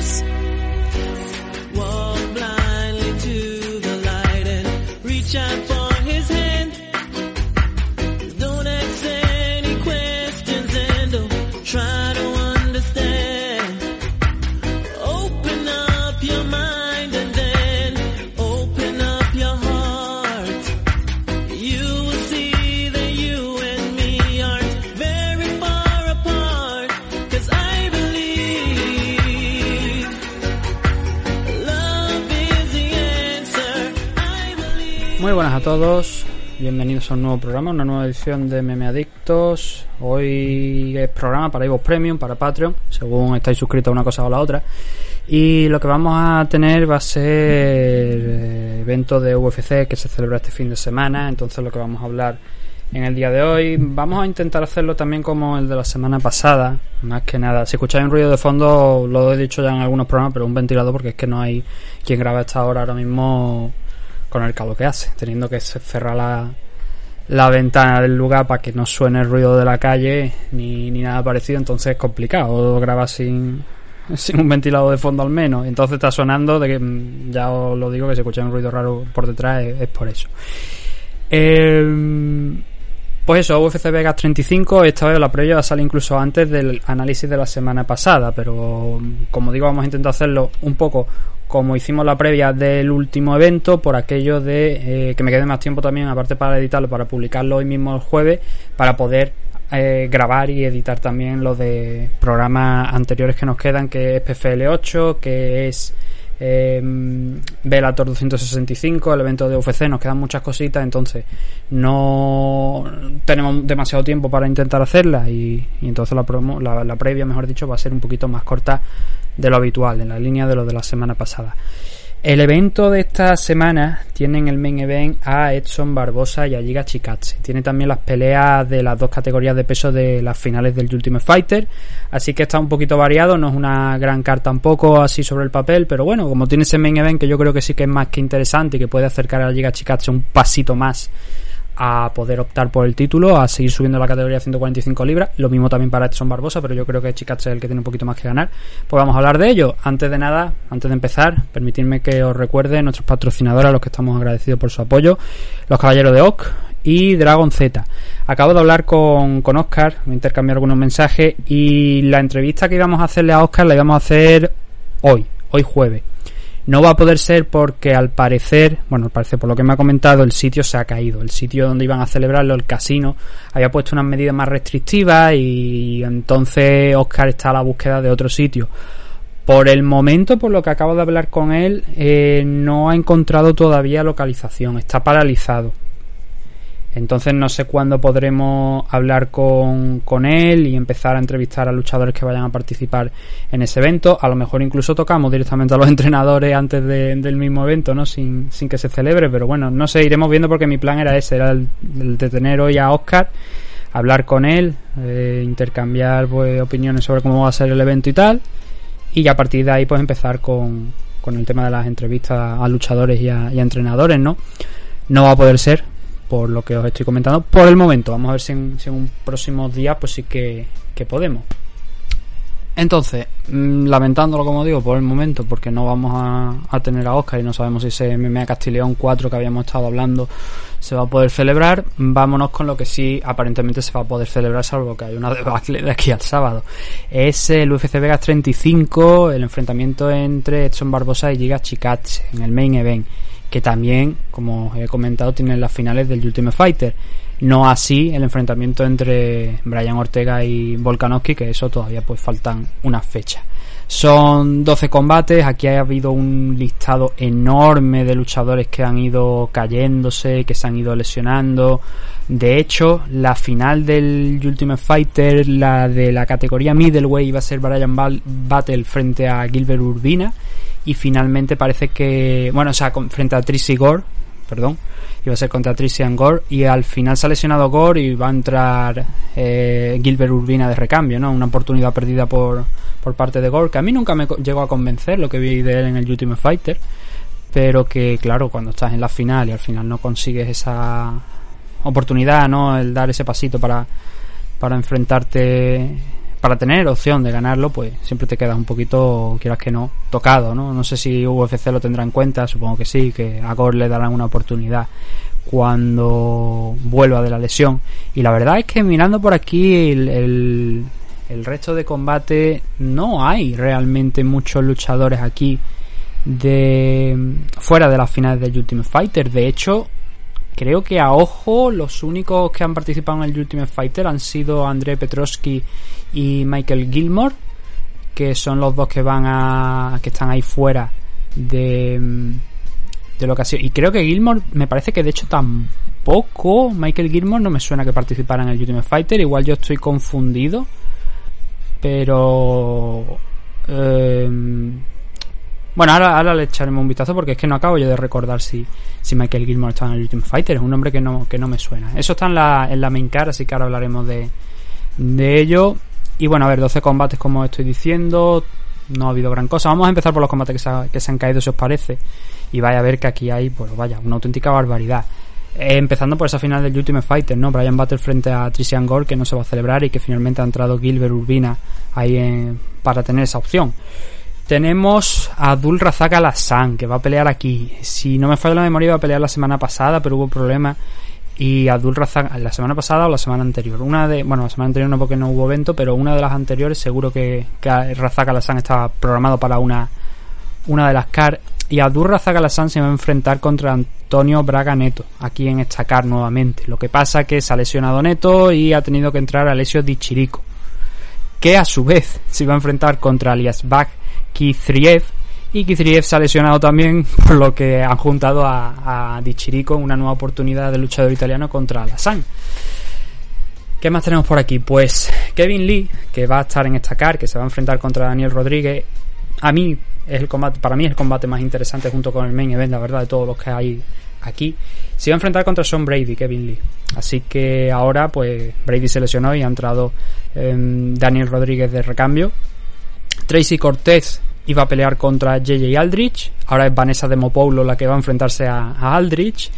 Adiós. A todos, bienvenidos a un nuevo programa, una nueva edición de Meme Adictos. Hoy es programa para Evox Premium, para Patreon, según estáis suscritos a una cosa o la otra. Y lo que vamos a tener va a ser eh, evento de UFC que se celebra este fin de semana. Entonces lo que vamos a hablar en el día de hoy, vamos a intentar hacerlo también como el de la semana pasada. Más que nada, si escucháis un ruido de fondo, lo he dicho ya en algunos programas, pero un ventilador porque es que no hay quien grabe a esta hora ahora mismo con el calor que hace, teniendo que cerrar la, la ventana del lugar para que no suene el ruido de la calle ni, ni nada parecido, entonces es complicado grabar sin, sin un ventilador de fondo al menos. Entonces está sonando, de que mm, ya os lo digo, que si escucháis un ruido raro por detrás es, por eso. Eh, pues eso, UFC Vegas 35, esta vez la previa salir incluso antes del análisis de la semana pasada, pero como digo, vamos a intentar hacerlo un poco como hicimos la previa del último evento, por aquello de eh, que me quede más tiempo también, aparte para editarlo, para publicarlo hoy mismo el jueves, para poder eh, grabar y editar también los de programas anteriores que nos quedan, que es PFL 8, que es eh, Velator 265, el evento de UFC, nos quedan muchas cositas, entonces no tenemos demasiado tiempo para intentar hacerla y, entonces la, promo, la, previa, mejor dicho, va a ser un poquito más corta de lo habitual, en la línea de lo de la semana pasada. El evento de esta semana tiene en el main event a Edson Barbosa y a Giga Chikatse. Tiene también las peleas de las dos categorías de peso de las finales del Ultimate Fighter. Así que está un poquito variado, no es una gran carta tampoco así sobre el papel, pero bueno, como tiene ese main event que yo creo que sí que es más que interesante y que puede acercar a Giga Chikatse un pasito más a poder optar por el título, a seguir subiendo la categoría a 145 libras. Lo mismo también para Edson Barbosa, pero yo creo que Chikatse es el que tiene un poquito más que ganar. Pues vamos a hablar de ello. Antes de nada, antes de empezar, permitidme que os recuerde nuestros patrocinadores a los que estamos agradecidos por su apoyo, los Caballeros de Oc y Dragon Z. Acabo de hablar con, con Oscar, me intercambié algunos mensajes y la entrevista que íbamos a hacerle a Oscar la íbamos a hacer hoy, hoy jueves. No va a poder ser porque al parecer, bueno, al parecer por lo que me ha comentado, el sitio se ha caído. El sitio donde iban a celebrarlo, el casino, había puesto unas medidas más restrictivas y entonces Oscar está a la búsqueda de otro sitio. Por el momento, por lo que acabo de hablar con él, eh, no ha encontrado todavía localización, está paralizado. Entonces no sé cuándo podremos hablar con, con, él y empezar a entrevistar a luchadores que vayan a participar en ese evento. A lo mejor incluso tocamos directamente a los entrenadores antes de, del mismo evento, ¿no? Sin, sin, que se celebre, pero bueno, no sé, iremos viendo porque mi plan era ese, era el, el de tener hoy a Oscar, hablar con él, eh, intercambiar pues, opiniones sobre cómo va a ser el evento y tal. Y a partir de ahí pues empezar con, con el tema de las entrevistas a luchadores y a, y a entrenadores, ¿no? No va a poder ser, por lo que os estoy comentando por el momento. Vamos a ver si en, si en un próximo día pues sí que, que podemos. Entonces, mmm, lamentándolo como digo por el momento, porque no vamos a, a, tener a Oscar y no sabemos si ese MMA Castileón 4 que habíamos estado hablando se va a poder celebrar, vámonos con lo que sí aparentemente se va a poder celebrar, salvo que hay una debacle de aquí al sábado. Es el UFC Vegas 35, el enfrentamiento entre Edson Barbosa y Giga Chikatse en el main event que también, como he comentado, tiene las finales del Ultimate Fighter. No así el enfrentamiento entre Brian Ortega y Volkanovski, que eso todavía pues faltan unas fechas. Son 12 combates, aquí ha habido un listado enorme de luchadores que han ido cayéndose, que se han ido lesionando. De hecho, la final del Ultimate Fighter, la de la categoría middleweight, iba a ser Brian Battle frente a Gilbert Urbina y finalmente parece que, bueno, o sea, frente a Tracy Gore, perdón, iba a ser contra Tricia Gore y al final se ha lesionado Gore y va a entrar eh, Gilbert Urbina de recambio, ¿no? Una oportunidad perdida por, por parte de Gore, que a mí nunca me llegó a convencer lo que vi de él en el Ultimate Fighter, pero que claro, cuando estás en la final y al final no consigues esa oportunidad, ¿no? El dar ese pasito para, para enfrentarte para tener opción de ganarlo, pues siempre te quedas un poquito, quieras que no, tocado, ¿no? No sé si UFC lo tendrá en cuenta, supongo que sí, que a Gore le darán una oportunidad cuando vuelva de la lesión. Y la verdad es que mirando por aquí el, el, resto de combate, no hay realmente muchos luchadores aquí de fuera de las finales del Ultimate Fighter. De hecho, creo que a ojo los únicos que han participado en el Ultimate Fighter han sido André Petrovsky y Michael Gilmore, que son los dos que van a que están ahí fuera de de lo que ha sido. Y creo que Gilmore, me parece que de hecho tampoco Michael Gilmore no me suena que participara en el Ultimate Fighter, igual yo estoy confundido, pero eh, bueno, ahora, le echaremos un vistazo porque es que no acabo yo de recordar si, si Michael Gilmore está en el Ultimate Fighter. Es un nombre que no, que no me suena. Eso está en la, en la main car, así que ahora hablaremos de, de ello. Y bueno, a ver, 12 combates como estoy diciendo. No ha habido gran cosa. Vamos a empezar por los combates que se, que se han caído, si os parece. Y vaya a ver que aquí hay, pues vaya, una auténtica barbaridad. Eh, empezando por esa final del Ultimate Fighter, ¿no? Brian Battle frente a Tristian Gore, que no se va a celebrar y que finalmente ha entrado Gilbert Urbina ahí para tener esa opción. Tenemos a Abdul Razak Alassan, que va a pelear aquí. Si no me falla la memoria, iba a pelear la semana pasada, pero hubo problemas. Y Abdul Razak, la semana pasada o la semana anterior. Una de, bueno, la semana anterior no porque no hubo evento, pero una de las anteriores seguro que, que Razak Alassan estaba programado para una, una de las CAR. Y Abdul Razak Alassan se va a enfrentar contra Antonio Braga Neto, aquí en esta CAR nuevamente. Lo que pasa que se ha lesionado Neto y ha tenido que entrar Alessio Di Chirico, que a su vez se va a enfrentar contra Alias Bach Kizriev y Kizriev se ha lesionado también, por lo que han juntado a, Dichirico una nueva oportunidad de luchador italiano contra Alassane. ¿Qué más tenemos por aquí? Pues Kevin Lee, que va a estar en esta car, que se va a enfrentar contra Daniel Rodríguez. A mí es el combate, para mí es el combate más interesante junto con el main event, la verdad, de todos los que hay aquí. Se va a enfrentar contra Sean Brady, Kevin Lee. Así que ahora, pues Brady se lesionó y ha entrado em, Daniel Rodríguez de recambio. Tracy Cortez iba a pelear contra JJ Aldrich. Ahora es Vanessa Demopoulos la que va a enfrentarse a, Aldrich.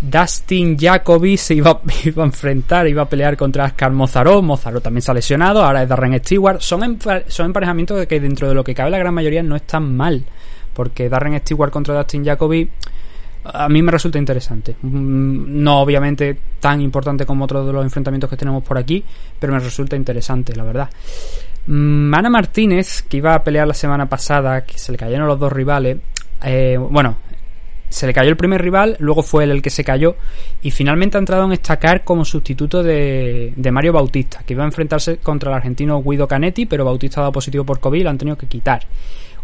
Dustin Jacoby se iba, a enfrentar, iba a pelear contra Ascar Mozaro. Mozaro también se ha lesionado. Ahora es Darren Stewart. Son, son emparejamientos que dentro de lo que cabe la gran mayoría no están mal. Porque Darren Stewart contra Dustin Jacoby a mí me resulta interesante. Mm, no obviamente tan importante como otros de los enfrentamientos que tenemos por aquí, pero me resulta interesante, la verdad. Mana Martínez, que iba a pelear la semana pasada, que se le cayeron los dos rivales, eh, bueno, se le cayó el primer rival, luego fue él el que se cayó y finalmente ha entrado en esta como sustituto de, Mario Bautista, que iba a enfrentarse contra el argentino Guido Canetti, pero Bautista ha dado positivo por COVID y lo han tenido que quitar.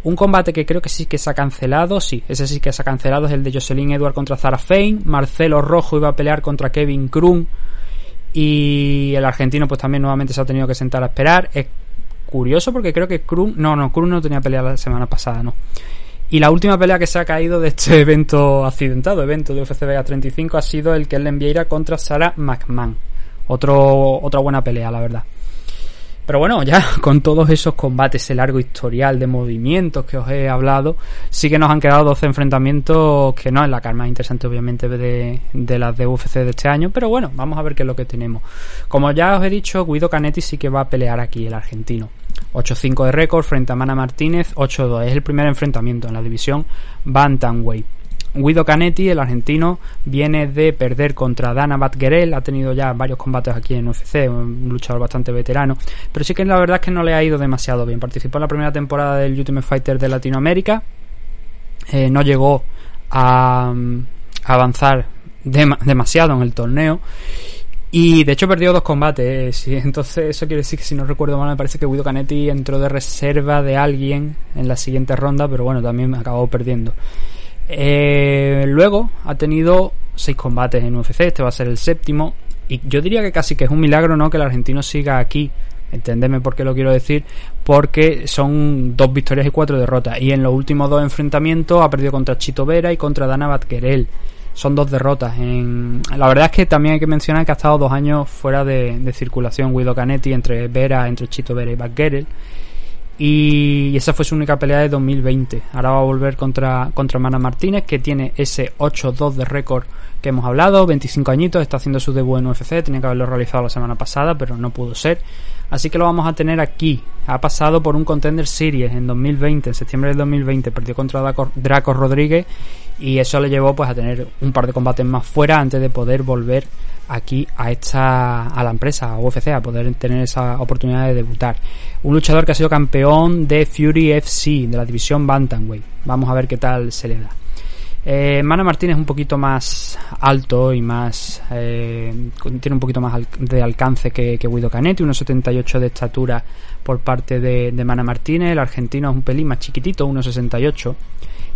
Un combate que creo que sí que se ha cancelado, sí, ese sí que se ha cancelado es el de Jocelyn Edward contra Zara Fein, Marcelo Rojo iba a pelear contra Kevin Krum y el argentino pues también nuevamente se ha tenido que sentar a esperar curioso porque creo que Krum. No, no, Krum no tenía pelea la semana pasada, no. Y la última pelea que se ha caído de este evento accidentado, evento de UFC Vega 35, ha sido el que él le contra Sarah McMahon. Otro, otra buena pelea, la verdad. Pero bueno, ya con todos esos combates, ese largo historial de movimientos que os he hablado, sí que nos han quedado 12 enfrentamientos que no es la cara más interesante obviamente de, de las de UFC de este año, pero bueno, vamos a ver qué es lo que tenemos. Como ya os he dicho, Guido Canetti sí que va a pelear aquí, el argentino. 8-5 de récord frente a Mana Martínez, 8-2. Es el primer enfrentamiento en la división Bantamweight. Guido Canetti, el argentino, viene de perder contra Dana Batgerel, ha tenido ya varios combates aquí en UFC, un luchador bastante veterano, pero sí que la verdad es que no le ha ido demasiado bien. Participó en la primera temporada del Ultimate Fighter de Latinoamérica, eh, no llegó a, avanzar demasiado en el torneo. Y de hecho perdió dos combates, eh, entonces eso quiere decir que si no recuerdo mal me parece que Guido Canetti entró de reserva de alguien en la siguiente ronda, pero bueno, también acabó perdiendo. Eh, luego ha tenido seis combates en UFC, este va a ser el séptimo. Y yo diría que casi que es un milagro, ¿no? Que el argentino siga aquí. Entendeme por qué lo quiero decir. Porque son dos victorias y cuatro derrotas. Y en los últimos dos enfrentamientos ha perdido contra Chito Vera y contra Dana Batquerel. Son dos derrotas. En... La verdad es que también hay que mencionar que ha estado dos años fuera de, circulación Guido Canetti entre Vera, entre Chito Vera y Batquerel Y esa fue su única pelea de 2020. Ahora va a volver contra, contra Mana Martínez, que tiene ese 8-2 de récord que hemos hablado, 25 añitos, está haciendo su debut en UFC, tenía que haberlo realizado la semana pasada, pero no pudo ser. Así que lo vamos a tener aquí. Ha pasado por un Contender Series en 2020, en septiembre del 2020, perdió contra Draco, Rodríguez y eso le llevó pues a tener un par de combates más fuera antes de poder volver aquí a esta a la empresa a UFC a poder tener esa oportunidad de debutar un luchador que ha sido campeón de Fury FC de la división Bantamweight vamos a ver qué tal se le da eh, Mana Martínez un poquito más alto y más. Eh, tiene un poquito más de alcance que, Guido Canetti, 1,78 de estatura por parte de, Mana Martínez. El argentino es un pelín más chiquitito, 1,68.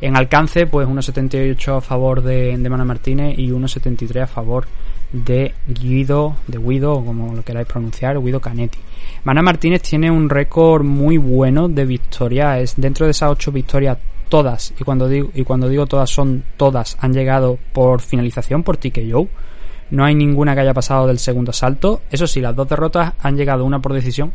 En alcance, pues 1,78 a favor de, de Mana Martínez y 1,73 a favor de Guido, de Guido, como lo queráis pronunciar, Guido Canetti. Mana Martínez tiene un récord muy bueno de victorias. Dentro de esas 8 victorias todas, y cuando digo, y cuando digo todas son todas, han llegado por finalización por TKO. No hay ninguna que haya pasado del segundo salto. Eso sí, las dos derrotas han llegado una por decisión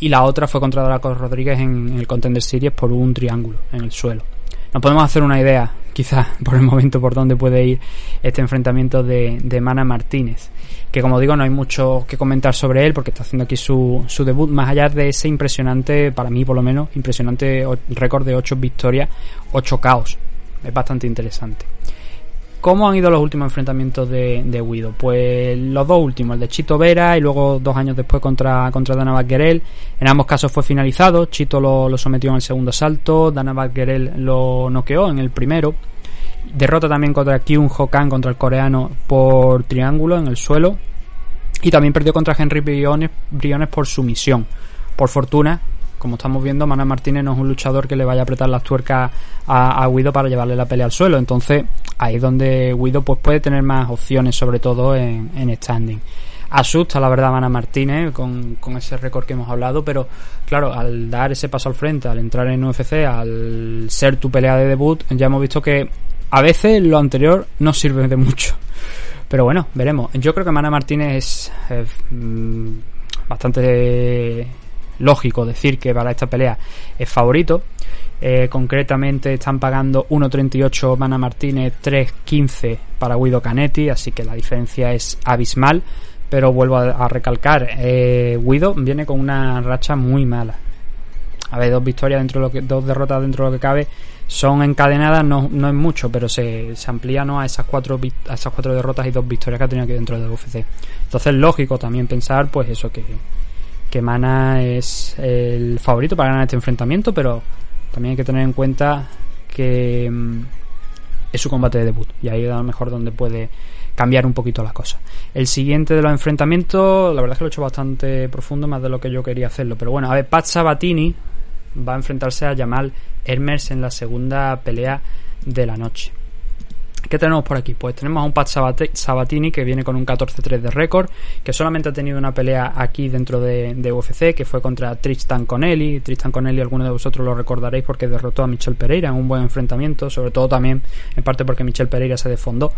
y la otra fue contra Draco Rodríguez en el Contender Series por un triángulo en el suelo. Nos podemos hacer una idea, quizás por el momento, por dónde puede ir este enfrentamiento de, de Mana Martínez que como digo no hay mucho que comentar sobre él porque está haciendo aquí su, su debut, más allá de ese impresionante, para mí por lo menos, impresionante récord de 8 victorias, 8 caos. Es bastante interesante. ¿Cómo han ido los últimos enfrentamientos de, de Guido? Pues los dos últimos, el de Chito Vera y luego dos años después contra, contra Dana. En ambos casos fue finalizado. Chito lo, lo sometió en el segundo salto, Dana Baggerel lo noqueó en el primero. Derrota también contra Kyun Hokan, contra el coreano, por triángulo en el suelo. Y también perdió contra Henry Briones, Briones por sumisión. Por fortuna, como estamos viendo, Manuel Martínez no es un luchador que le vaya a apretar las tuercas a, Guido para llevarle la pelea al suelo. Entonces, ahí es donde Guido pues, puede tener más opciones, sobre todo en, en standing. Asusta, la verdad, Mana Martínez con, con ese récord que hemos hablado, pero claro, al dar ese paso al frente, al entrar en UFC, al ser tu pelea de debut, ya hemos visto que a veces lo anterior no sirve de mucho. Pero bueno, veremos. Yo creo que Mana Martínez es mm, bastante lógico decir que para esta pelea es favorito. Eh, concretamente están pagando 1.38 Mana Martínez, 3.15 para Guido Canetti, así que la diferencia es abismal. Pero vuelvo a, recalcar, eh, Guido viene con una racha muy mala. A ver, dos victorias dentro de lo que, dos derrotas dentro de lo que cabe son encadenadas, no, no es mucho, pero se, se amplía ¿no? a esas cuatro a esas cuatro derrotas y dos victorias que ha tenido aquí dentro de UFC. Entonces lógico también pensar, pues eso, que, que Mana es el favorito para ganar este enfrentamiento, pero también hay que tener en cuenta que mm, es su combate de debut y ahí a lo mejor donde puede cambiar un poquito las cosas. El siguiente de los enfrentamientos, la verdad es que lo he hecho bastante profundo, más de lo que yo quería hacerlo, pero bueno, a ver, Pat Sabatini va a enfrentarse a Jamal Hermes en la segunda pelea de la noche. ¿Qué tenemos por aquí? Pues tenemos a un Pat Sabatini que viene con un 14-3 de récord, que solamente ha tenido una pelea aquí dentro de, UFC, que fue contra Tristan Connelly. Tristan Connelly, algunos de vosotros lo recordaréis porque derrotó a Michel Pereira en un buen enfrentamiento, sobre todo también en parte porque Michel Pereira se defondó.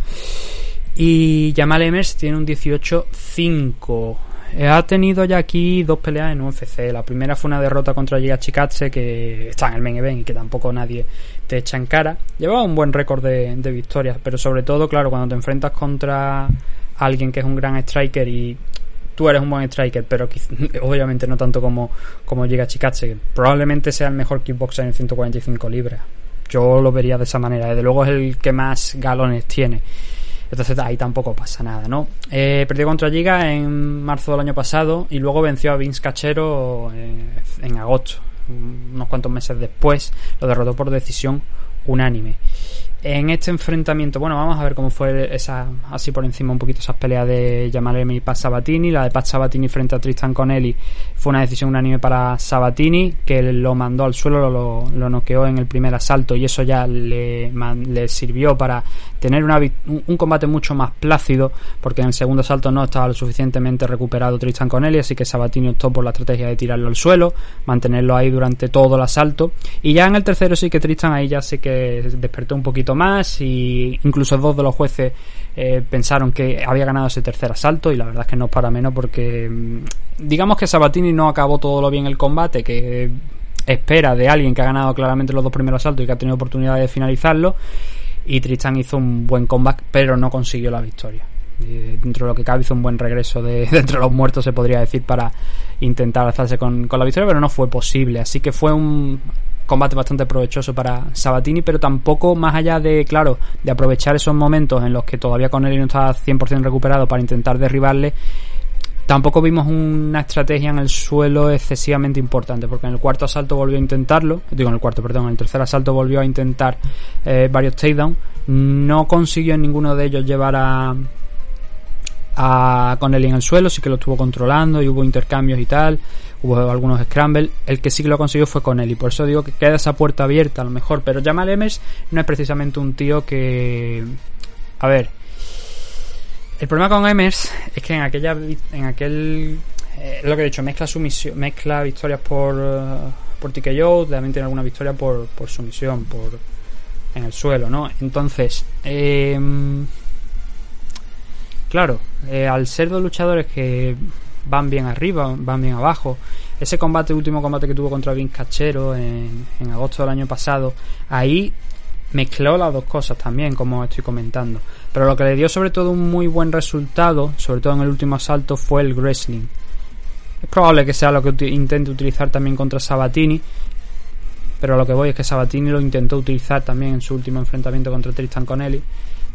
Y Jamal Emers tiene un 18-5. Eh, ha tenido ya aquí dos peleas en UFC. La primera fue una derrota contra Giga Chikatse, que está en el main event y que tampoco nadie te echa en cara. Llevaba un buen récord de, victorias, pero sobre todo, claro, cuando te enfrentas contra alguien que es un gran striker y tú eres un buen striker, pero obviamente no tanto como, como que probablemente sea el mejor kickboxer en 145 libras. Yo lo vería de esa manera. Desde luego es el que más galones tiene. Entonces ahí tampoco pasa nada, ¿no? Eh, perdió contra Giga en marzo del año pasado y luego venció a Vince Cachero eh, en agosto, unos cuantos meses después, lo derrotó por decisión unánime en este enfrentamiento, bueno, vamos a ver cómo fue esa, así por encima un poquito esas peleas de Yamalemi y Pat Sabatini. La de Pat Sabatini frente a Tristan Connelly fue una decisión unánime para Sabatini, que lo mandó al suelo, lo, lo noqueó en el primer asalto y eso ya le, le sirvió para tener una, un combate mucho más plácido, porque en el segundo asalto no estaba lo suficientemente recuperado Tristan Connelly, así que Sabatini optó por la estrategia de tirarlo al suelo, mantenerlo ahí durante todo el asalto. Y ya en el tercero sí que Tristan ahí ya sí que despertó un poquito más y incluso dos de los jueces eh, pensaron que había ganado ese tercer asalto y la verdad es que no es para menos porque mm, digamos que Sabatini no acabó todo lo bien el combate, que espera de alguien que ha ganado claramente los dos primeros asaltos y que ha tenido oportunidad de finalizarlo. Y Tristan hizo un buen comeback, pero no consiguió la victoria. Y dentro de lo que cabe hizo un buen regreso de, de entre los muertos, se podría decir, para intentar alzarse con, con la victoria, pero no fue posible. Así que fue un combate bastante provechoso para Sabatini, pero tampoco más allá de, claro, de aprovechar esos momentos en los que todavía Connelly no estaba 100% recuperado para intentar derribarle, tampoco vimos una estrategia en el suelo excesivamente importante, porque en el cuarto asalto volvió a intentarlo, digo en el cuarto, perdón, en el tercer asalto volvió a intentar eh, varios takedowns, no consiguió en ninguno de ellos llevar a a Connelly en el suelo, sí que lo estuvo controlando y hubo intercambios y tal, hubo algunos scrambles. El que sí que lo consiguió fue Connelly, por eso digo que queda esa puerta abierta a lo mejor. Pero Jamal Emers no es precisamente un tío que. A ver. El problema con Emers es que en aquella. En aquel. Eh, lo que he dicho, mezcla sumisión, mezcla victorias por. Uh, por TKO, también tiene alguna victoria por, por sumisión, por. en el suelo, ¿no? Entonces. Eh, Claro, eh, al ser dos luchadores que van bien arriba, van bien abajo, ese combate, último combate que tuvo contra Vince Cachero en, en agosto del año pasado, ahí mezcló las dos cosas también, como estoy comentando. Pero lo que le dio sobre todo un muy buen resultado, sobre todo en el último asalto, fue el wrestling. Es probable que sea lo que intente utilizar también contra Sabatini, pero lo que voy es que Sabatini lo intentó utilizar también en su último enfrentamiento contra Tristan Connelly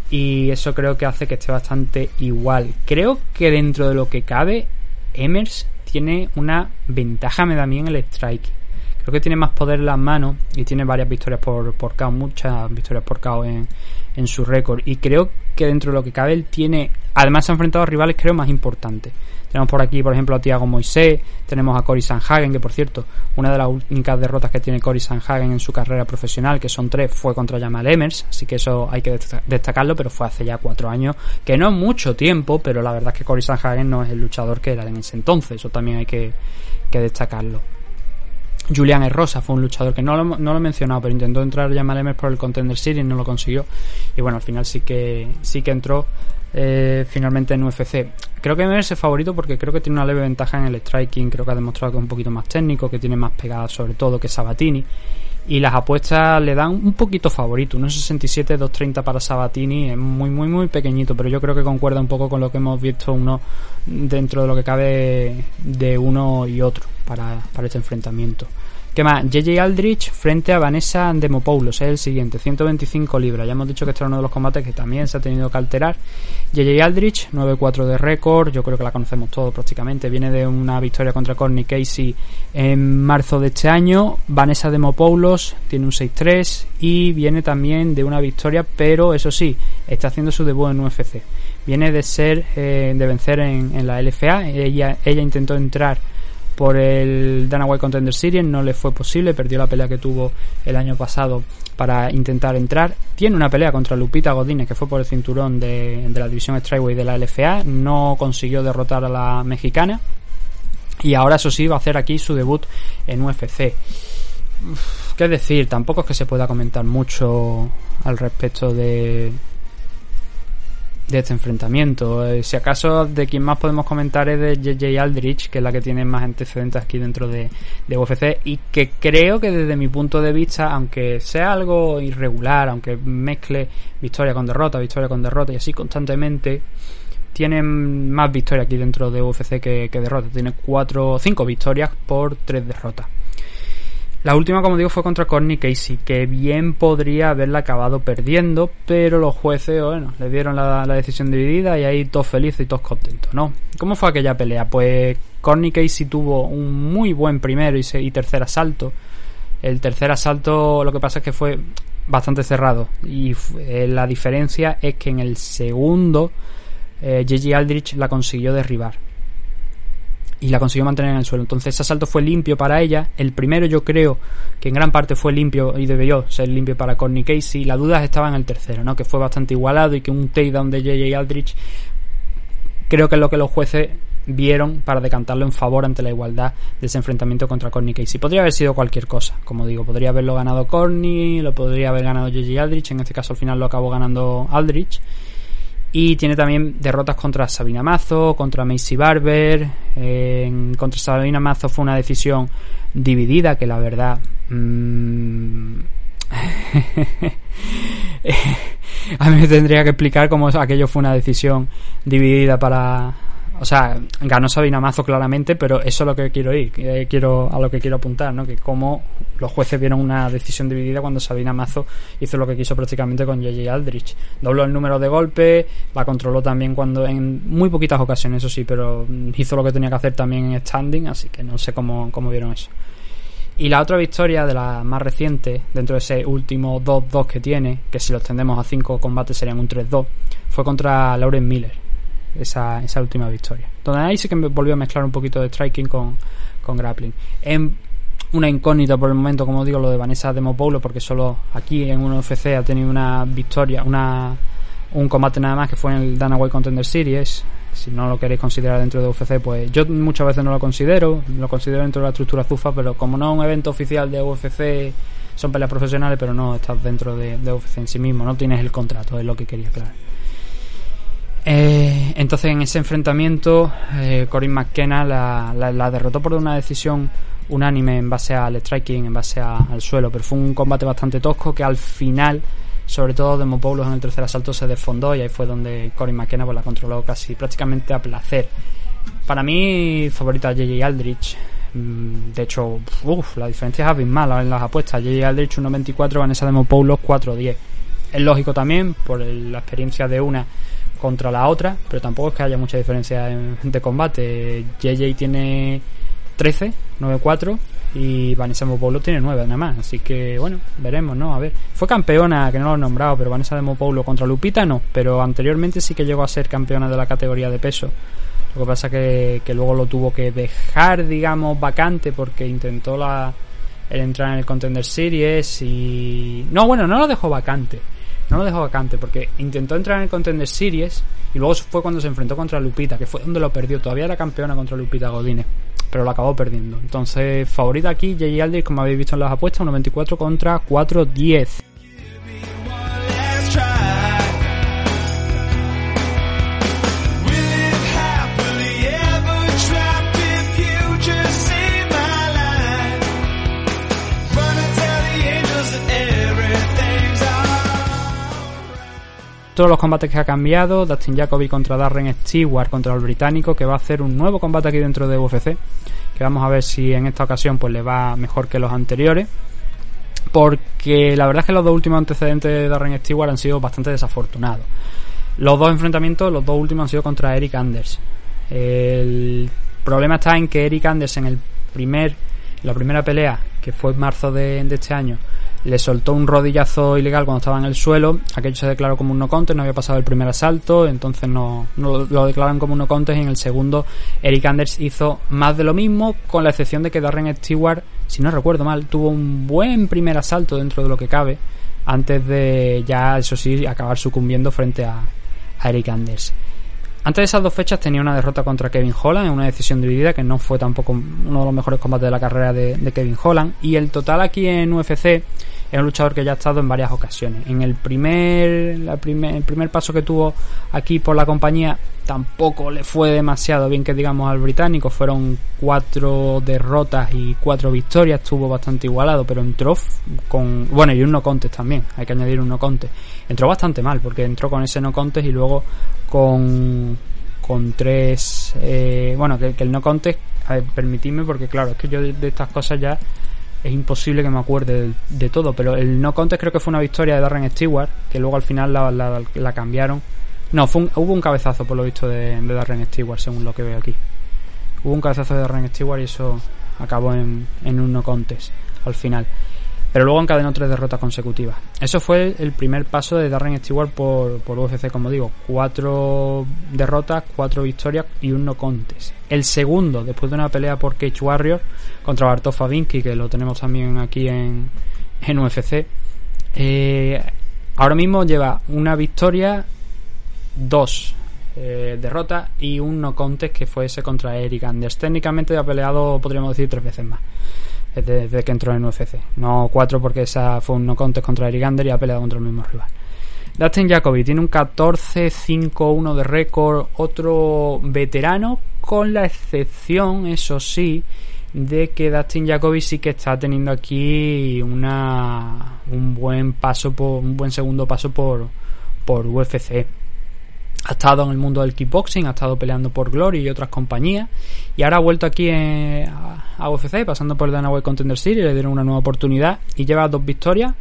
y eso creo que hace que esté bastante igual. Creo que dentro de lo que cabe, Emers tiene una ventaja, me da a mí en el strike. Creo que tiene más poder en las manos y tiene varias victorias por, por KO, muchas victorias por KO en, en su récord. Y creo que dentro de lo que cabe, él tiene. Además, se ha enfrentado a rivales, creo, más importantes. Tenemos por aquí, por ejemplo, a Tiago Moisés, tenemos a Cory Sanhagen, que por cierto, una de las únicas derrotas que tiene Cory Sanhagen en su carrera profesional, que son tres, fue contra Jamal Emers, así que eso hay que destacarlo, pero fue hace ya cuatro años, que no es mucho tiempo, pero la verdad es que Cory Sanhagen no es el luchador que era en ese entonces, eso también hay que, que destacarlo. Julian Rosa fue un luchador que no lo, no lo he mencionado, pero intentó entrar Jamal Emers por el Contender Series no lo consiguió. Y bueno, al final sí que sí que entró eh, finalmente en UFC. Creo que Emers es favorito porque creo que tiene una leve ventaja en el striking, creo que ha demostrado que es un poquito más técnico, que tiene más pegada sobre todo que Sabatini. Y las apuestas le dan un poquito favorito, 1.67, 2.30 para Sabatini, es muy muy muy pequeñito, pero yo creo que concuerda un poco con lo que hemos visto uno dentro de lo que cabe de uno y otro para, para este enfrentamiento. ¿Qué más? JJ Aldrich frente a Vanessa Demopoulos es el siguiente, 125 libras. Ya hemos dicho que este era uno de los combates que también se ha tenido que alterar. JJ Aldrich, 9-4 de récord, yo creo que la conocemos todos prácticamente. Viene de una victoria contra Corny Casey en marzo de este año. Vanessa Demopoulos tiene un 6-3 y viene también de una victoria, pero eso sí, está haciendo su debut en UFC. Viene de ser, eh, de vencer en, en la LFA. Ella, ella intentó entrar por el Dana White Contender Series, no le fue posible, perdió la pelea que tuvo el año pasado para intentar entrar. Tiene una pelea contra Lupita Godínez, que fue por el cinturón de, la división Strikeway de la LFA, no consiguió derrotar a la mexicana. Y ahora, eso sí, va a hacer aquí su debut en UFC. ¿Qué decir? Tampoco es que se pueda comentar mucho al respecto de, de este enfrentamiento. Eh, si acaso de quien más podemos comentar es de JJ Aldrich, que es la que tiene más antecedentes aquí dentro de, de, UFC y que creo que desde mi punto de vista, aunque sea algo irregular, aunque mezcle victoria con derrota, victoria con derrota y así constantemente, tiene más victoria aquí dentro de UFC que, que derrota. Tiene cuatro, cinco victorias por tres derrotas. La última, como digo, fue contra Corny Casey, que bien podría haberla acabado perdiendo, pero los jueces, bueno, le dieron la, decisión dividida y ahí todos felices y todos contentos, ¿no? ¿Cómo fue aquella pelea? Pues Corny Casey tuvo un muy buen primero y tercer asalto. El tercer asalto, lo que pasa es que fue bastante cerrado y eh, la diferencia es que en el segundo eh, Gigi Aldrich la consiguió derribar y la consiguió mantener en el suelo. Entonces ese asalto fue limpio para ella. El primero yo creo que en gran parte fue limpio y debió ser limpio para Corny Casey. La duda estaba en el tercero, ¿no? Que fue bastante igualado y que un takedown de JJ Aldrich creo que es lo que los jueces vieron para decantarlo en favor ante la igualdad de ese enfrentamiento contra Corny Casey. Podría haber sido cualquier cosa, como digo, podría haberlo ganado Corny, lo podría haber ganado JJ Aldrich, en este caso al final lo acabó ganando Aldrich Y tiene también derrotas contra Sabina Mazo, contra Macy Barber. contra Sabina Mazo fue una decisión dividida que la verdad... mmm, a mí me tendría que explicar cómo aquello fue una decisión dividida para o sea, ganó Sabina Mazo claramente, pero eso es lo que quiero ir, quiero a lo que quiero apuntar, ¿no? Que como los jueces vieron una decisión dividida cuando Sabina Mazo hizo lo que quiso prácticamente con JJ Aldrich. Dobló el número de golpes, la controló también cuando en muy poquitas ocasiones, eso sí, pero hizo lo que tenía que hacer también en standing, así que no sé cómo, cómo vieron eso. Y la otra victoria de la más reciente, dentro de ese último 2-2 que tiene, que si los tendemos a 5 combates serían un 3-2, fue contra Lauren Miller, esa, esa última victoria. Donde ahí sí que me volvió a mezclar un poquito de striking con, con grappling. En una incógnita por el momento, como digo, lo de Vanessa Demopoulos, porque solo aquí en un UFC ha tenido una victoria, una un combate nada más que fue en el Dana White Contender Series si no lo queréis considerar dentro de UFC, pues yo muchas veces no lo considero, lo considero dentro de la estructura ZUFA, pero como no es un evento oficial de UFC, son peleas profesionales, pero no estás dentro de, UFC en sí mismo, no tienes el contrato, es lo que quería aclarar. Eh, entonces en ese enfrentamiento, eh, Corinne McKenna la, derrotó por una decisión unánime en base al striking, en base al suelo, pero fue un combate bastante tosco que al final sobre todo Demopoulos en el tercer asalto se desfondó y ahí fue donde Cory McKenna pues, la controló casi prácticamente a placer. Para mí, favorita JJ Aldrich. Mm, de hecho, uff, la diferencia es abismal en las apuestas. JJ Aldrich 1.24, Vanessa Demopoulos 4.10. Es lógico también por la experiencia de una contra la otra, pero tampoco es que haya mucha diferencia en, de combate. JJ tiene 13, 9.4 y Vanessa Mopoulo tiene 9 nada más. Así que bueno, veremos, ¿no? A ver. Fue campeona, que no lo he nombrado, pero Vanessa de Mopoulo contra Lupita no. Pero anteriormente sí que llegó a ser campeona de la categoría de peso. Lo que pasa que, que luego lo tuvo que dejar, digamos, vacante porque intentó la, el entrar en el Contender Series y... No, bueno, no lo dejó vacante. No lo dejó vacante porque intentó entrar en el Contender Series y luego fue cuando se enfrentó contra Lupita, que fue donde lo perdió. Todavía era campeona contra Lupita Godínez pero lo acabó perdiendo. Entonces, favorita aquí, J.J. Aldrich, como habéis visto en las apuestas, 1.24 contra 4.10. todos los combates que ha cambiado, Dustin Jacoby contra Darren Stewart contra el británico, que va a hacer un nuevo combate aquí dentro de UFC, que vamos a ver si en esta ocasión pues le va mejor que los anteriores. Porque la verdad es que los dos últimos antecedentes de Darren Stewart han sido bastante desafortunados. Los dos enfrentamientos, los dos últimos han sido contra Eric Anders. El problema está en que Eric Anders en el primer, la primera pelea, que fue en marzo de este año, le soltó un rodillazo ilegal cuando estaba en el suelo, aquello se declaró como un no contest, no había pasado el primer asalto, entonces no, lo declaran como un no contest y en el segundo Eric Anders hizo más de lo mismo, con la excepción de que Darren Stewart, si no recuerdo mal, tuvo un buen primer asalto dentro de lo que cabe, antes de ya, eso sí, acabar sucumbiendo frente a, Eric Anders. Antes de esas dos fechas tenía una derrota contra Kevin Holland en una decisión dividida que no fue tampoco uno de los mejores combates de la carrera de, de Kevin Holland. Y el total aquí en UFC es un luchador que ya ha estado en varias ocasiones. En el primer, la primer, el primer paso que tuvo aquí por la compañía tampoco le fue demasiado bien que digamos al británico. Fueron cuatro derrotas y cuatro victorias. Estuvo bastante igualado, pero entró con... Bueno, y un no contest también. Hay que añadir un no contest. Entró bastante mal porque entró con ese no contest y luego con con tres eh, bueno que, el no contest a ver, permitidme porque claro es que yo de estas cosas ya es imposible que me acuerde de, todo, pero el no contest creo que fue una victoria de Darren Stewart, que luego al final la, cambiaron. No, fue hubo un cabezazo por lo visto de, Darren Stewart, según lo que veo aquí. Hubo un cabezazo de Darren Stewart y eso acabó en, en un no contest al final pero luego encadenó tres derrotas consecutivas. Eso fue el primer paso de Darren Stewart por, por UFC, como digo, cuatro derrotas, cuatro victorias y un no contest. El segundo, después de una pelea por Cage Warrior contra Bartosz Fabinski, que lo tenemos también aquí en, en UFC, eh, ahora mismo lleva una victoria, dos eh, derrotas y un no contest que fue ese contra Eric Anders. Técnicamente ha peleado, podríamos decir, tres veces más desde, que entró en UFC. No cuatro porque esa fue un no contest contra Eric Ander y ha peleado contra el mismo rival. Dustin Jacoby tiene un 14-5-1 de récord, otro veterano, con la excepción, eso sí, de que Dustin Jacoby sí que está teniendo aquí una un buen paso por un buen segundo paso por por UFC ha estado en el mundo del kickboxing, ha estado peleando por Glory y otras compañías, y ahora ha vuelto aquí a, UFC, pasando por el Dana Contender Series, le dieron una nueva oportunidad y lleva dos victorias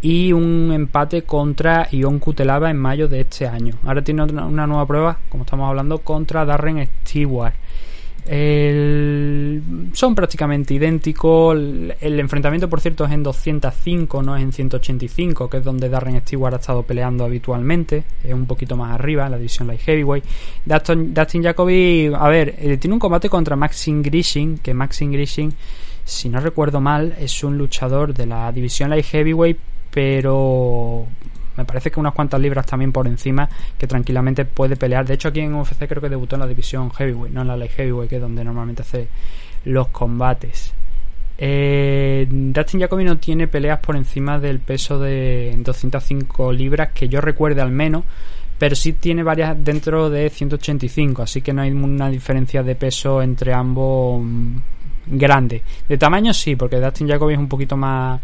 y un empate contra Ion Kutelava en mayo de este año. Ahora tiene una nueva prueba, como estamos hablando, contra Darren Stewart. Son prácticamente idénticos. El, enfrentamiento, por cierto, es en 205, no es en 185, que es donde Darren Stewart ha estado peleando habitualmente. Es un poquito más arriba, la división Light Heavyweight. Dustin, Dustin Jacoby, a ver, eh, tiene un combate contra Maxim Grishin, que Maxim Grishin, si no recuerdo mal, es un luchador de la división Light Heavyweight, pero me parece que unas cuantas libras también por encima que tranquilamente puede pelear. De hecho, aquí en UFC creo que debutó en la división heavyweight, no en la light heavyweight, que es donde normalmente hace los combates. Eh, Dustin Jacoby no tiene peleas por encima del peso de 205 libras, que yo recuerde al menos, pero sí tiene varias dentro de 185, así que no hay una diferencia de peso entre ambos mm, grande. De tamaño sí, porque Dustin Jacoby es un poquito más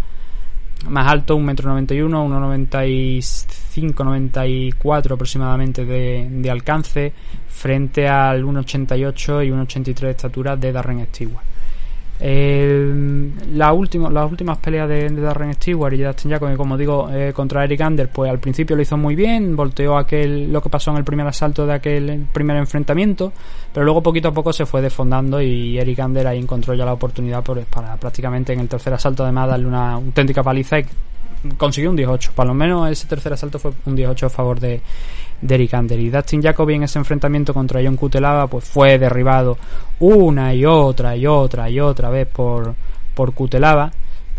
más alto, 1,91m, 1,95, 94 aproximadamente de, de alcance, frente al 1,88 y 1,83 de estatura de Darren Stewart. Eh, la última, las últimas peleas de, Darren Stewart y Justin Jacob, como digo, eh, contra Eric Anders, pues al principio lo hizo muy bien, volteó aquel, lo que pasó en el primer asalto de aquel primer enfrentamiento, pero luego poquito a poco se fue desfondando y Eric Anders ahí encontró ya la oportunidad para prácticamente en el tercer asalto además darle una auténtica paliza y consiguió un 18. Por lo menos ese tercer asalto fue un 18 a favor de, Ander. Y Dustin Jacoby en ese enfrentamiento contra John Cutelaba pues fue derribado una y otra y otra y otra vez por, por Cutelaba.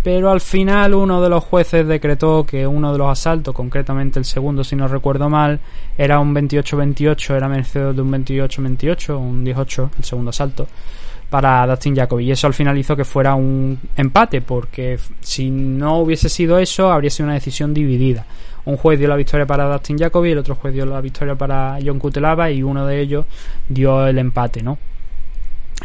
Pero al final uno de los jueces decretó que uno de los asaltos, concretamente el segundo si no recuerdo mal, era un 28-28, era merecedor de un 28-28, un 18 el segundo asalto para Dustin Jacoby. Y eso al final hizo que fuera un empate, porque si no hubiese sido eso, habría sido una decisión dividida. Un juez dio la victoria para Dustin Jacoby, el otro juez dio la victoria para John Cutelaba y uno de ellos dio el empate, ¿no?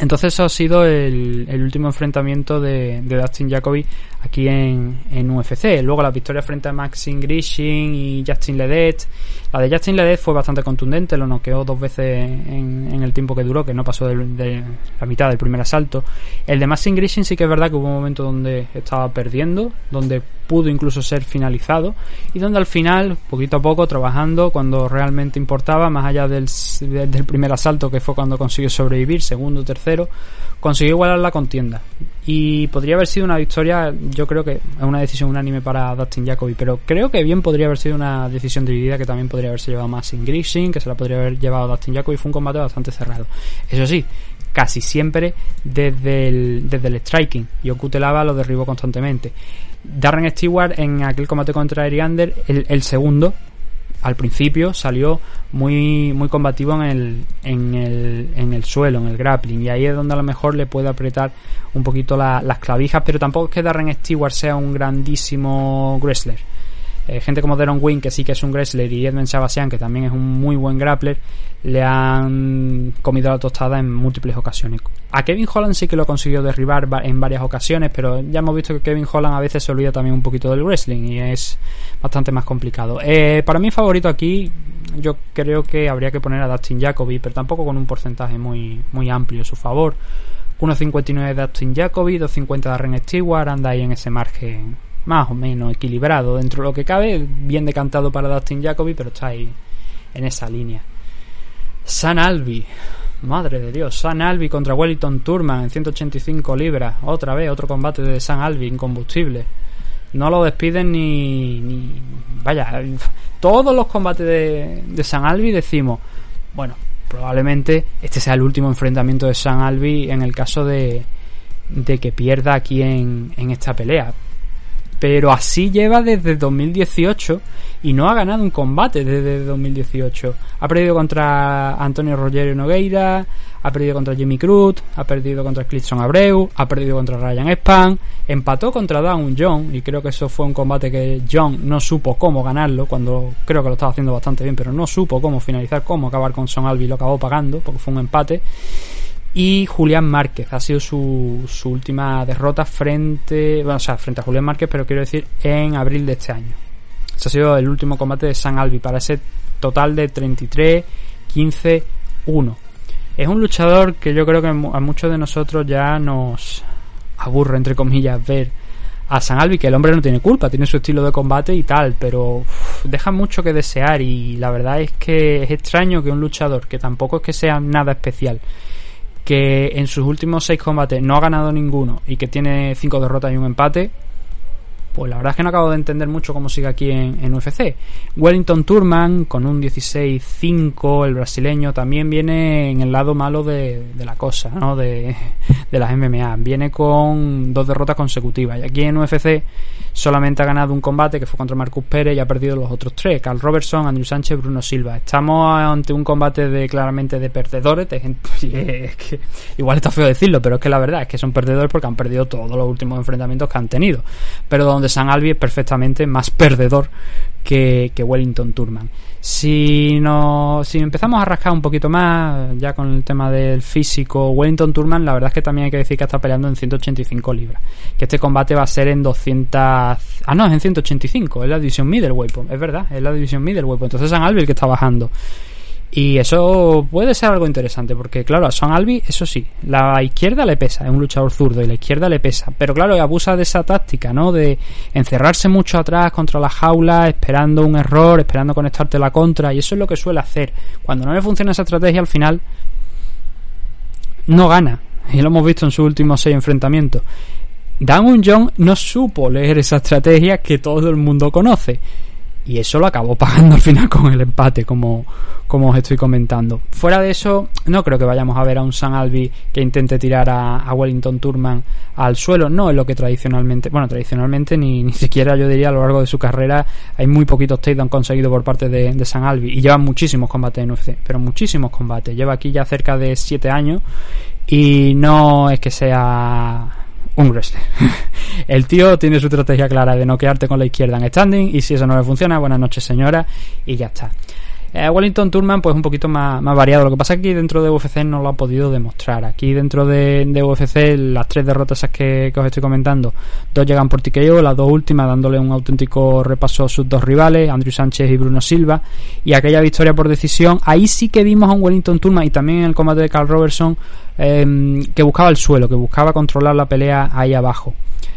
Entonces eso ha sido el, último enfrentamiento de, Dustin Jacoby aquí en, en, UFC. Luego la victoria frente a Maxine Grishin y Justin Ledet. La de Justin Ledet fue bastante contundente, lo noqueó dos veces en, el tiempo que duró, que no pasó de, la mitad del primer asalto. El de Maxine Grishin sí que es verdad que hubo un momento donde estaba perdiendo, donde pudo incluso ser finalizado y donde al final, poquito a poco, trabajando cuando realmente importaba, más allá del, del primer asalto que fue cuando consiguió sobrevivir, segundo, tercero, consiguió igualar la contienda. Y podría haber sido una victoria, yo creo que es una decisión unánime para Dustin Jacoby, pero creo que bien podría haber sido una decisión dividida que también podría haberse llevado más sin Grishin, que se la podría haber llevado Dustin Jacoby. Fue un combate bastante cerrado. Eso sí, casi siempre desde el, desde el striking. Y Okutelava lo derribó constantemente. Darren Stewart en aquel combate contra Eriander, el, el segundo, al principio salió muy muy combativo en el, en el, en el suelo, en el grappling, y ahí es donde a lo mejor le puede apretar un poquito las clavijas, pero tampoco es que Darren Stewart sea un grandísimo wrestler eh, gente como Deron Wing, que sí que es un wrestler, y Edmund Shabasian, que también es un muy buen grappler, le han comido la tostada en múltiples ocasiones. A Kevin Holland sí que lo consiguió derribar en varias ocasiones, pero ya hemos visto que Kevin Holland a veces se olvida también un poquito del wrestling y es bastante más complicado. Eh, para mi favorito aquí, yo creo que habría que poner a Dustin Jacoby, pero tampoco con un porcentaje muy, muy amplio a su favor. 1.59 de Dustin Jacoby, 2.50 de Ren Stewart, anda ahí en ese margen más o menos equilibrado dentro de lo que cabe, bien decantado para Dustin Jacoby, pero está ahí en esa línea. San Albi, madre de Dios, San Albi contra Wellington Turman en 185 libras, otra vez otro combate de San Albi incombustible. No lo despiden ni, ni vaya, todos los combates de, de San Albi decimos, bueno, probablemente este sea el último enfrentamiento de San Albi en el caso de, de que pierda aquí en, en esta pelea pero así lleva desde 2018 y no ha ganado un combate desde 2018. Ha perdido contra Antonio Rogerio Nogueira, ha perdido contra Jimmy Cruz, ha perdido contra Clifton Abreu, ha perdido contra Ryan Span, empató contra Down John y creo que eso fue un combate que John no supo cómo ganarlo, cuando creo que lo estaba haciendo bastante bien, pero no supo cómo finalizar, cómo acabar con Son Albi, lo acabó pagando porque fue un empate. Y Julián Márquez ha sido su, su última derrota frente, bueno, o sea, frente a Julián Márquez, pero quiero decir en abril de este año. Ese ha sido el último combate de San Albi para ese total de 33, 15, 1. Es un luchador que yo creo que a muchos de nosotros ya nos aburre, entre comillas, ver a San Albi, que el hombre no tiene culpa, tiene su estilo de combate y tal, pero deja mucho que desear y la verdad es que es extraño que un luchador, que tampoco es que sea nada especial, que en sus últimos seis combates no ha ganado ninguno y que tiene cinco derrotas y un empate, pues la verdad es que no acabo de entender mucho cómo sigue aquí en, UFC. Wellington Turman con un 16-5, el brasileño, también viene en el lado malo de, la cosa, ¿no? De, de las MMA. Viene con dos derrotas consecutivas. Y aquí en UFC solamente ha ganado un combate que fue contra Marcus Pérez y ha perdido los otros tres, Carl Robertson, Andrew Sánchez, Bruno Silva. Estamos ante un combate de claramente de perdedores, de que, igual está feo decirlo, pero es que la verdad es que son perdedores porque han perdido todos los últimos enfrentamientos que han tenido. Pero donde San Albi es perfectamente más perdedor que, Wellington Turman. Si, no, si empezamos a rascar un poquito más, ya con el tema del físico, Wellington Turman, la verdad es que también hay que decir que está peleando en 185 libras. Que este combate va a ser en 200. Ah, no, es en 185, es la división middleweight, es verdad, es la división middleweight. Entonces San Albi el que está bajando. Y eso puede ser algo interesante, porque claro, a Son Albi, eso sí, la izquierda le pesa, es un luchador zurdo y la izquierda le pesa. Pero claro, abusa de esa táctica, ¿no? De encerrarse mucho atrás contra la jaula, esperando un error, esperando conectarte la contra, y eso es lo que suele hacer. Cuando no le funciona esa estrategia, al final no gana. Y lo hemos visto en sus últimos seis enfrentamientos. Dan Jong no supo leer esa estrategia que todo el mundo conoce y eso lo acabó pagando al final con el empate, como, como os estoy comentando. Fuera de eso, no creo que vayamos a ver a un San Albi que intente tirar a, Wellington Turman al suelo. No es lo que tradicionalmente, bueno, tradicionalmente ni, ni siquiera yo diría a lo largo de su carrera hay muy poquitos takedowns conseguidos por parte de, de San Albi y lleva muchísimos combates en UFC, pero muchísimos combates. Lleva aquí ya cerca de 7 años y no es que sea un wrestler. el tío tiene su estrategia clara de noquearte con la izquierda en standing y si eso no le funciona, buenas noches señora y ya está. Eh, Wellington Turman pues un poquito más, variado. Lo que pasa es que aquí dentro de UFC no lo ha podido demostrar. Aquí dentro de, UFC las tres derrotas que, que, os estoy comentando, dos llegan por TKO, las dos últimas dándole un auténtico repaso a sus dos rivales, Andrew Sánchez y Bruno Silva. Y aquella victoria por decisión, ahí sí que vimos a un Wellington Turman y también en el combate de Carl Robertson em, que buscaba el suelo, que buscaba controlar la pelea ahí abajo.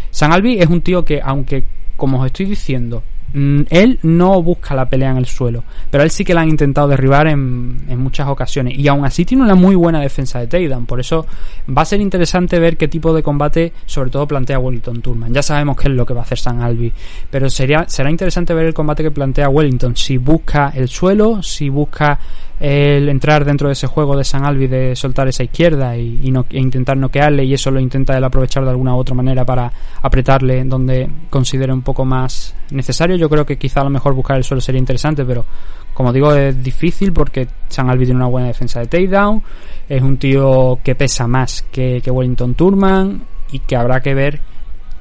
San Albi es un tío que, aunque como os estoy diciendo, él no busca la pelea en el suelo, pero él sí que la han intentado derribar en, en, muchas ocasiones y aún así tiene una muy buena defensa de takedown, por eso va a ser interesante ver qué tipo de combate sobre todo plantea Wellington Turman. Ya sabemos qué es lo que va a hacer San Albi, pero sería será interesante ver el combate que plantea Wellington, si busca el suelo, si busca el entrar dentro de ese juego de San Albi de soltar esa izquierda y, no, e intentar noquearle y eso lo intenta él aprovechar de alguna u otra manera para apretarle donde considere un poco más necesario. Yo creo que quizá a lo mejor buscar el suelo sería interesante, pero como digo es difícil porque San Albi tiene una buena defensa de takedown, es un tío que pesa más que, que Wellington Turman y que habrá que ver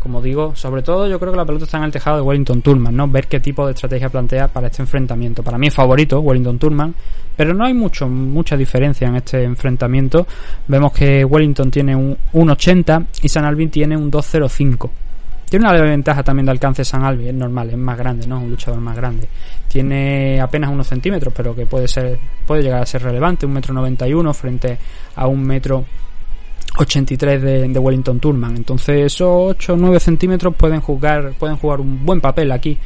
como digo, sobre todo yo creo que la pelota está en el tejado de Wellington Turman, ¿no? Ver qué tipo de estrategia plantea para este enfrentamiento. Para mí es favorito Wellington Turman, pero no hay mucho, mucha diferencia en este enfrentamiento. Vemos que Wellington tiene un 1.80 y San Alvin tiene un 2.05. Tiene una leve ventaja también de alcance San Alvin, es normal, es más grande, ¿no? Es un luchador más grande. Tiene apenas unos centímetros, pero que puede ser, puede llegar a ser relevante, un metro 91 frente a un metro 83 de, Wellington Turman. Entonces esos 8 o 9 centímetros pueden jugar, pueden jugar un buen papel aquí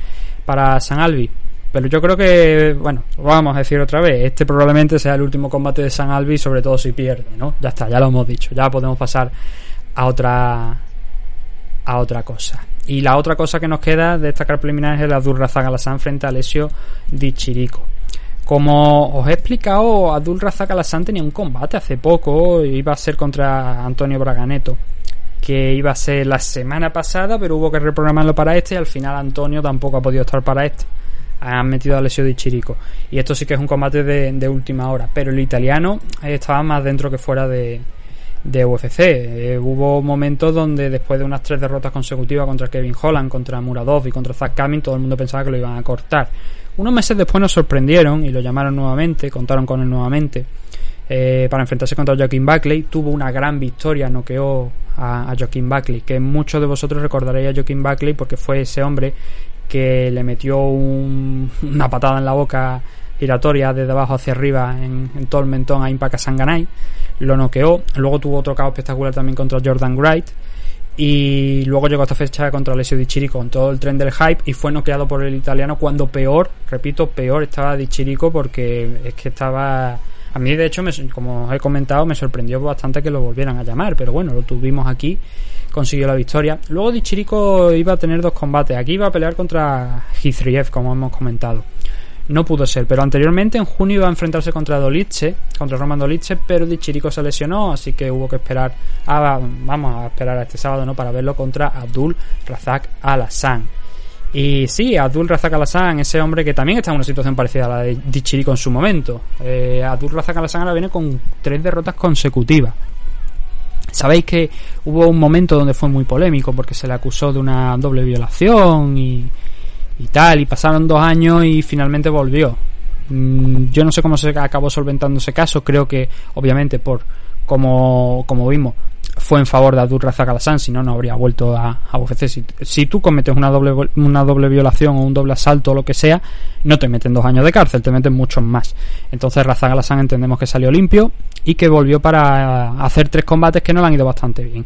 para San Albi. Pero yo creo que, bueno, vamos a decir otra vez, este probablemente sea el último combate de San Albi, sobre todo si pierde, ¿no? Ya está, ya lo hemos dicho, ya podemos pasar a otra a otra cosa. Y la otra cosa que nos queda de destacar preliminar es el Abdul Razak frente a Alessio Di Chirico. Como os he explicado, Abdul Razak tenía un combate hace poco, iba a ser contra Antonio Braganeto, que iba a ser la semana pasada, pero hubo que reprogramarlo para este y al final Antonio tampoco ha podido estar para este. han metido a Alessio Di Chirico. Y esto sí que es un combate de, última hora. Pero el italiano estaba más dentro que fuera de, UFC. Eh, hubo momentos donde después de unas tres derrotas consecutivas contra Kevin Holland, contra Muradov y contra Zach Kamin, todo el mundo pensaba que lo iban a cortar. Unos meses después nos sorprendieron y lo llamaron nuevamente, contaron con él nuevamente. Eh, para enfrentarse contra Joaquín Buckley. Tuvo una gran victoria, noqueó a, a Joaquín Buckley, que muchos de vosotros recordaréis a Joaquín Buckley porque fue ese hombre que le metió un, una patada en la boca giratoria desde abajo hacia arriba en, todo el mentón a Impaka Sanganay. Lo noqueó. Luego tuvo otro caos espectacular también contra Jordan Wright. Y luego llegó esta fecha contra Alessio Di Chirico con todo el tren del hype y fue noqueado por el italiano cuando peor, repito, peor estaba Di Chirico porque es que estaba... A mí, de hecho, me, como os he comentado, me sorprendió bastante que lo volvieran a llamar, pero bueno, lo tuvimos aquí, consiguió la victoria. Luego Di Chirico iba a tener dos combates. Aquí iba a pelear contra Hizriev, como hemos comentado no pudo ser. Pero anteriormente, en junio, iba a enfrentarse contra Dolice, contra Roman Dolice, pero Dichirico se lesionó, así que hubo que esperar a, vamos a esperar a este sábado, ¿no? Para verlo contra Abdul Razak Alassane. Y sí, Abdul Razak Alassane, ese hombre que también está en una situación parecida a la de Dichirico en su momento. Eh, Abdul Razak Alassane ahora viene con tres derrotas consecutivas. Sabéis que hubo un momento donde fue muy polémico porque se le acusó de una doble violación y, y tal, y pasaron dos años y finalmente volvió. Mm, yo no sé cómo se acabó solventando ese caso, creo que obviamente por como, como vimos fue en favor de Abdul Razak si no, no habría vuelto a, a. Si, si, tú cometes una doble, una doble violación o un doble asalto o lo que sea, no te meten dos años de cárcel, te meten muchos más. Entonces Razak entendemos que salió limpio y que volvió para hacer tres combates que no le han ido bastante bien.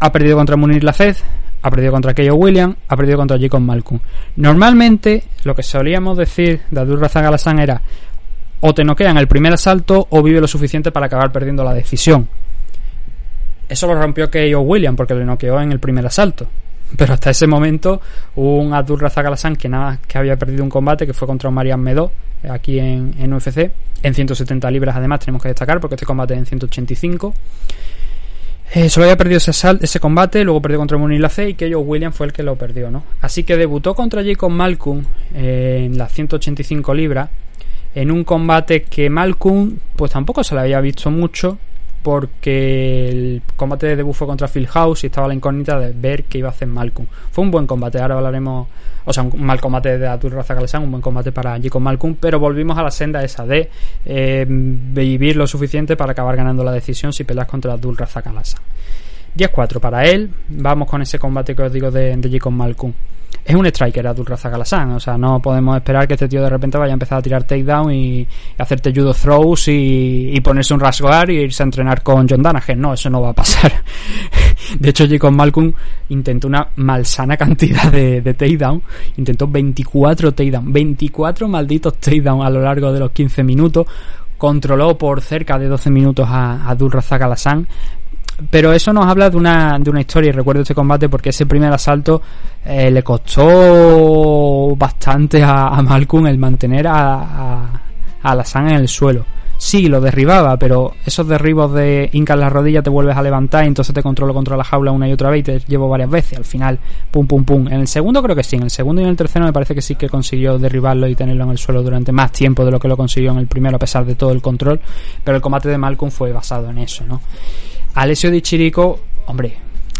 Ha perdido contra Munir Lafez, ha perdido contra Keio Williams, ha perdido contra Jacob Malcolm. Normalmente, lo que solíamos decir de Abdul Razak Alassane era o te noquean el primer asalto o vive lo suficiente para acabar perdiendo la decisión. Eso lo rompió Keio Williams porque le noqueó en el primer asalto. Pero hasta ese momento un Abdul Razak Alassane que nada que había perdido un combate que fue contra Marian Medo aquí en, en UFC en 170 libras además tenemos que destacar porque este combate es en 185 eh, solo había perdido ese, ese combate, luego perdió contra Munir Lace y que William fue el que lo perdió, ¿no? Así que debutó contra Jacob Malcolm eh, en las 185 libras en un combate que Malcolm pues tampoco se le había visto mucho porque el combate de fue contra Phil House y estaba la incógnita de ver qué iba a hacer Malcolm. Fue un buen combate, ahora hablaremos o sea, un mal combate de Artur Razak un buen combate para Jacob Malcolm, pero volvimos a la senda esa de eh, vivir lo suficiente para acabar ganando la decisión si peleas contra Abdul Razak 10-4 para él, vamos con ese combate que os digo de, de Jacob Malcolm es un striker Abdul Razak O sea, no podemos esperar que este tío de repente vaya a empezar a tirar takedown y, hacerte judo throws y, y, ponerse un rasgar y irse a entrenar con John Danaher. No, eso no va a pasar. de hecho, Jacob Malcolm intentó una malsana cantidad de, takedown. Intentó 24 takedown. 24 malditos takedown a lo largo de los 15 minutos controló por cerca de 12 minutos a, a Abdul Razak pero eso nos habla de una, de una historia y recuerdo este combate porque ese primer asalto eh, le costó bastante a, Malcolm el mantener a, a, a la sangre en el suelo. Sí, lo derribaba, pero esos derribos de hincas las rodillas te vuelves a levantar y entonces te controlo contra la jaula una y otra vez y te llevo varias veces. Al final, pum, pum, pum. En el segundo creo que sí, en el segundo y en el tercero me parece que sí que consiguió derribarlo y tenerlo en el suelo durante más tiempo de lo que lo consiguió en el primero a pesar de todo el control. Pero el combate de Malcolm fue basado en eso, ¿no? Alessio Di Chirico, hombre,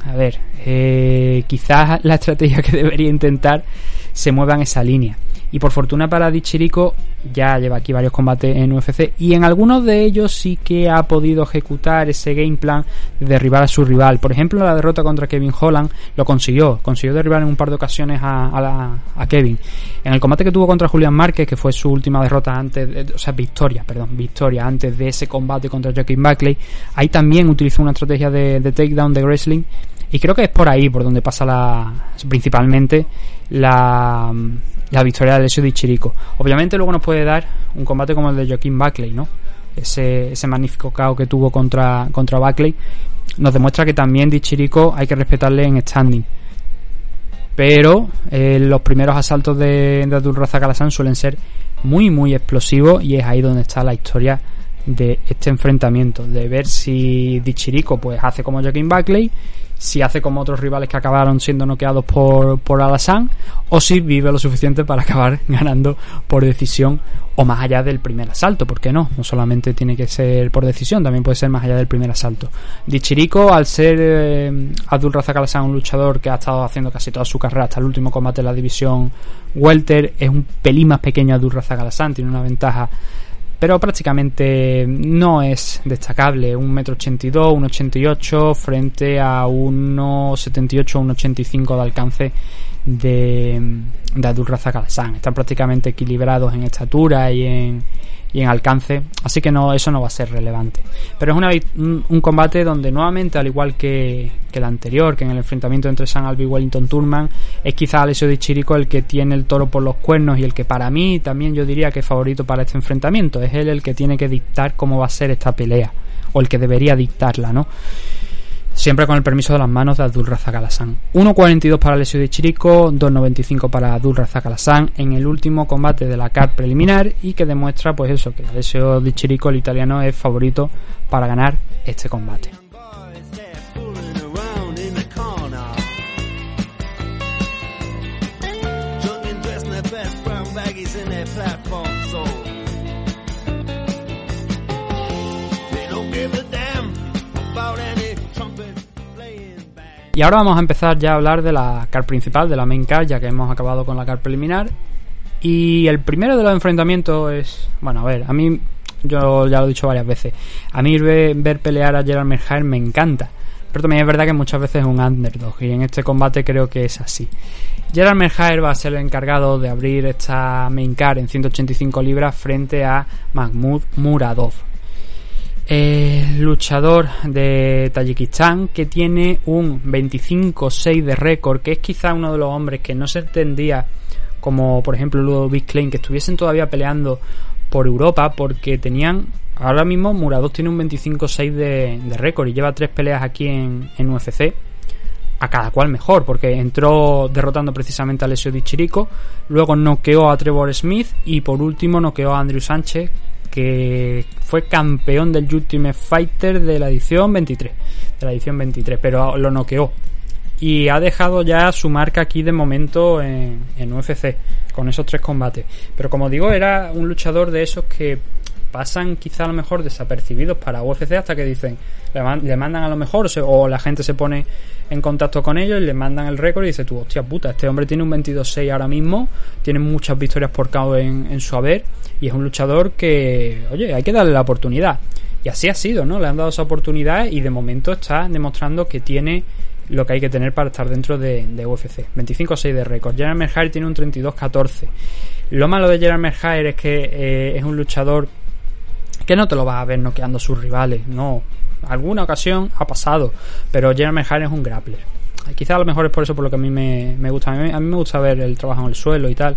a ver, eh, quizás la estrategia que debería intentar se mueva en esa línea. Y por fortuna para Dichirico ya lleva aquí varios combates en UFC y en algunos de ellos sí que ha podido ejecutar ese game plan de derribar a su rival. Por ejemplo, la derrota contra Kevin Holland lo consiguió, consiguió derribar en un par de ocasiones a, Kevin. En el combate que tuvo contra Julián Márquez, que fue su última derrota antes, o sea, victoria, perdón, victoria antes de ese combate contra Joaquin Buckley, ahí también utilizó una estrategia de, de takedown de wrestling y creo que es por ahí por donde pasa la principalmente la la victoria de Alessio Di Chirico. Obviamente luego nos puede dar un combate como el de Joaquín Buckley, ¿no? Ese, ese magnífico KO que tuvo contra, contra Buckley nos demuestra que también Di Chirico hay que respetarle en standing. Pero eh, los primeros asaltos de, de Abdul Razak suelen ser muy muy explosivos y es ahí donde está la historia de este enfrentamiento, de ver si Di Chirico pues hace como Joaquín Buckley si hace como otros rivales que acabaron siendo noqueados por, por Alassane o si vive lo suficiente para acabar ganando por decisión o más allá del primer asalto, ¿por qué no? No solamente tiene que ser por decisión, también puede ser más allá del primer asalto. Dichirico, al ser eh, Abdul Razak un luchador que ha estado haciendo casi toda su carrera hasta el último combate en la división Welter, es un pelín más pequeño Abdul Razak Alassane, tiene una ventaja pero prácticamente no es destacable. Un metro ochenta y dos, un ochenta y ocho frente a 1,78 o 1,85 de alcance de, de Abdul Razak Al-San. Están prácticamente equilibrados en estatura y en, y en alcance, así que no eso no va a ser relevante. Pero es una, un, un, combate donde nuevamente, al igual que, que, el anterior, que en el enfrentamiento entre San Albi y Wellington Turman, es quizá Alessio Di Chirico el que tiene el toro por los cuernos y el que para mí también yo diría que es favorito para este enfrentamiento. Es él el que tiene que dictar cómo va a ser esta pelea, o el que debería dictarla, ¿no? Siempre con el permiso de las manos de Abdul Razak Alassane. 1.42 para Alessio de Chirico, 2.95 para Abdul Razak Alassane en el último combate de la CAR preliminar y que demuestra pues eso, que Alessio de Chirico, el italiano, es favorito para ganar este combate. Y ahora vamos a empezar ya a hablar de la car principal, de la main car, ya que hemos acabado con la car preliminar. Y el primero de los enfrentamientos es, bueno, a ver, a mí, yo ya lo he dicho varias veces, a mí ver, pelear a Merhair me encanta. Pero también es verdad que muchas veces es un underdog y en este combate creo que es así. Merhair va a ser el encargado de abrir esta main car en 185 libras frente a Mahmoud Muradov, eh, luchador de Tayikistán que tiene un 25-6 de récord, que es quizá uno de los hombres que no se entendía como por ejemplo Ludo Big Klein, que estuviesen todavía peleando por Europa porque tenían ahora mismo Muradov tiene un 25-6 de, récord y lleva tres peleas aquí en, en UFC a cada cual mejor, porque entró derrotando precisamente a Alessio Di Chirico, luego noqueó a Trevor Smith y por último noqueó a Andrew Sánchez, que fue campeón del Ultimate Fighter de la edición 23, de la edición 23, pero lo noqueó. Y ha dejado ya su marca aquí de momento en, en UFC, con esos tres combates. Pero como digo, era un luchador de esos que pasan quizá a lo mejor desapercibidos para UFC hasta que dicen, le, man, le mandan a lo mejor, se, o, la gente se pone en contacto con ellos y le mandan el récord y dice tú, hostia puta, este hombre tiene un 22-6 ahora mismo, tiene muchas victorias por KO en, en su haber y es un luchador que, oye, hay que darle la oportunidad. Y así ha sido, ¿no? Le han dado esa oportunidad y de momento está demostrando que tiene lo que hay que tener para estar dentro de, de UFC. 25-6 de récord. Gerard Merhair tiene un 32-14. Lo malo de Gerard Merhair es que eh, es un luchador que no te lo vas a ver noqueando a sus rivales, no. Alguna ocasión ha pasado, pero Gerard Merhair es un grappler. Quizá a lo mejor es por eso por lo que a mí me, me gusta. A mí, me gusta ver el trabajo en el suelo y tal.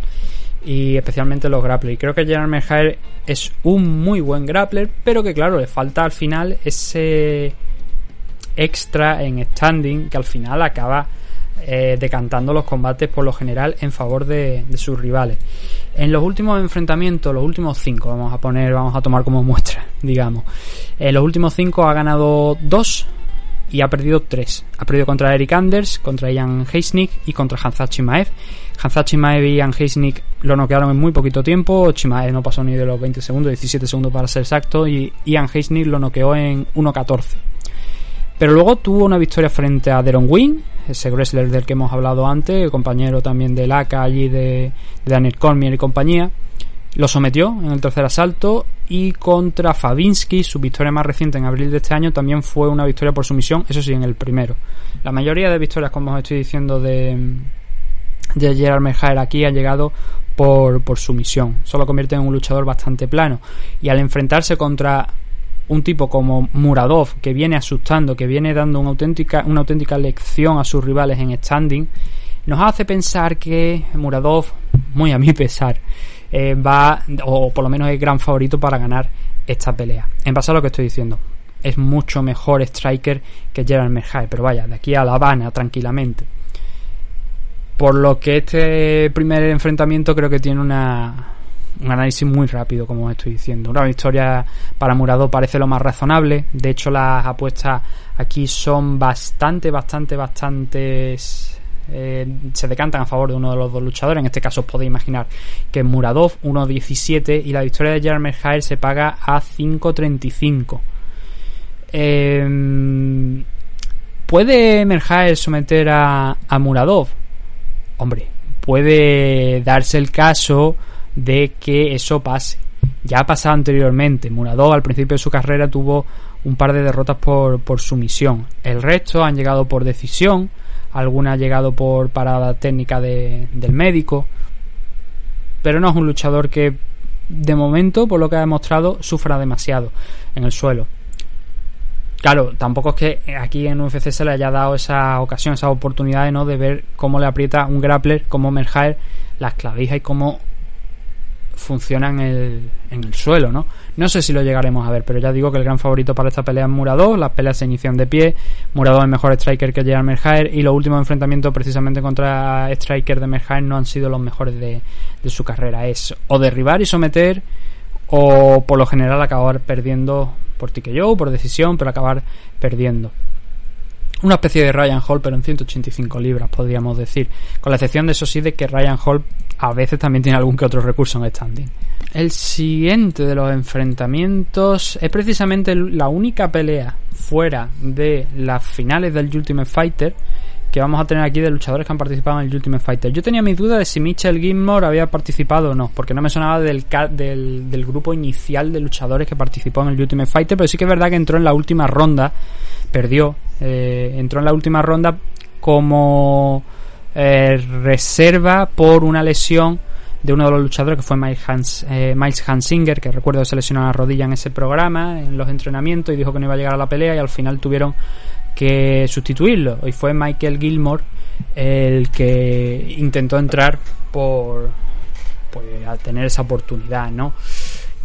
Y especialmente los grapplers. Creo que Gerard Merhair es un muy buen grappler, pero que claro, le falta al final ese extra en standing que al final acaba eh, decantando los combates por lo general en favor de, sus rivales. En los últimos enfrentamientos, los últimos cinco, vamos a poner, vamos a tomar como muestra, digamos. En los últimos cinco ha ganado dos y ha perdido tres. Ha perdido contra Eric Anders, contra Ian Heisnick y contra Hansa Chimaev. Hansa Chimaev y Ian Heisnick lo noquearon en muy poquito tiempo. Chimaev no pasó ni de los 20 segundos, 17 segundos para ser exacto. Y Ian Heisnick lo noqueó en 1.14. Pero luego tuvo una victoria frente a Deron Wynn, ese wrestler del que hemos hablado antes, compañero también del ACA allí de, de Daniel Cormier y compañía. Lo sometió en el tercer asalto y contra Fabinsky, su victoria más reciente en abril de este año, también fue una victoria por sumisión, eso sí, en el primero. La mayoría de victorias, como os estoy diciendo, de, de Gerard aquí ha llegado por, por sumisión. Solo convierte en un luchador bastante plano. Y al enfrentarse contra un tipo como Muradov, que viene asustando, que viene dando una auténtica, una auténtica lección a sus rivales en standing, nos hace pensar que Muradov, muy a mi pesar, eh, va, o por lo menos es gran favorito para ganar esta pelea. En base a lo que estoy diciendo, es mucho mejor striker que Gerald Merhair, pero vaya, de aquí a La Habana, tranquilamente. Por lo que este primer enfrentamiento creo que tiene una, un análisis muy rápido, como estoy diciendo. Una victoria para Murado parece lo más razonable. De hecho, las apuestas aquí son bastante, bastante, bastante eh, se decantan a favor de uno de los dos luchadores. En este caso os podéis imaginar que Muradov 1.17 y la victoria de Jeremy Jair se paga a 5.35. Eh, ¿Puede Merjaer someter a, a Muradov? Hombre, puede darse el caso de que eso pase. Ya ha pasado anteriormente. Muradov al principio de su carrera tuvo un par de derrotas por, por sumisión. El resto han llegado por decisión. Alguna ha llegado por parada técnica de, del médico. Pero no es un luchador que de momento, por lo que ha demostrado, sufra demasiado en el suelo. Claro, tampoco es que aquí en UFC se le haya dado esa ocasión, esa oportunidad ¿no? de ver cómo le aprieta un grappler como Merjaer las clavijas y cómo funciona en el, en el suelo, ¿no? No sé si lo llegaremos a ver, pero ya digo que el gran favorito para esta pelea es Muradov, las peleas se inician de pie, Muradov es mejor striker que Gerard Merjaer y los últimos enfrentamientos precisamente contra striker de Merjaer no han sido los mejores de, de su carrera, es o derribar y someter o por lo general acabar perdiendo por yo por decisión, pero acabar perdiendo. Una especie de Ryan Hall, pero en 185 libras, podríamos decir. Con la excepción de eso sí, de que Ryan Hall a veces también tiene algún que otro recurso en standing. El siguiente de los enfrentamientos es precisamente la única pelea fuera de las finales del Ultimate Fighter que vamos a tener aquí de luchadores que han participado en el Ultimate Fighter. Yo tenía mis dudas de si Mitchell Gilmore había participado o no, porque no me sonaba del, del, del, grupo inicial de luchadores que participó en el Ultimate Fighter, pero sí que es verdad que entró en la última ronda, perdió, eh, entró en la última ronda como eh, reserva por una lesión de uno de los luchadores que fue Miles, Hans, eh, Hansinger, que recuerdo que se lesionó la rodilla en ese programa, en los entrenamientos, y dijo que no iba a llegar a la pelea, y al final tuvieron que sustituirlo. Hoy fue Michael Gilmore el que intentó entrar por pues, a tener esa oportunidad, ¿no?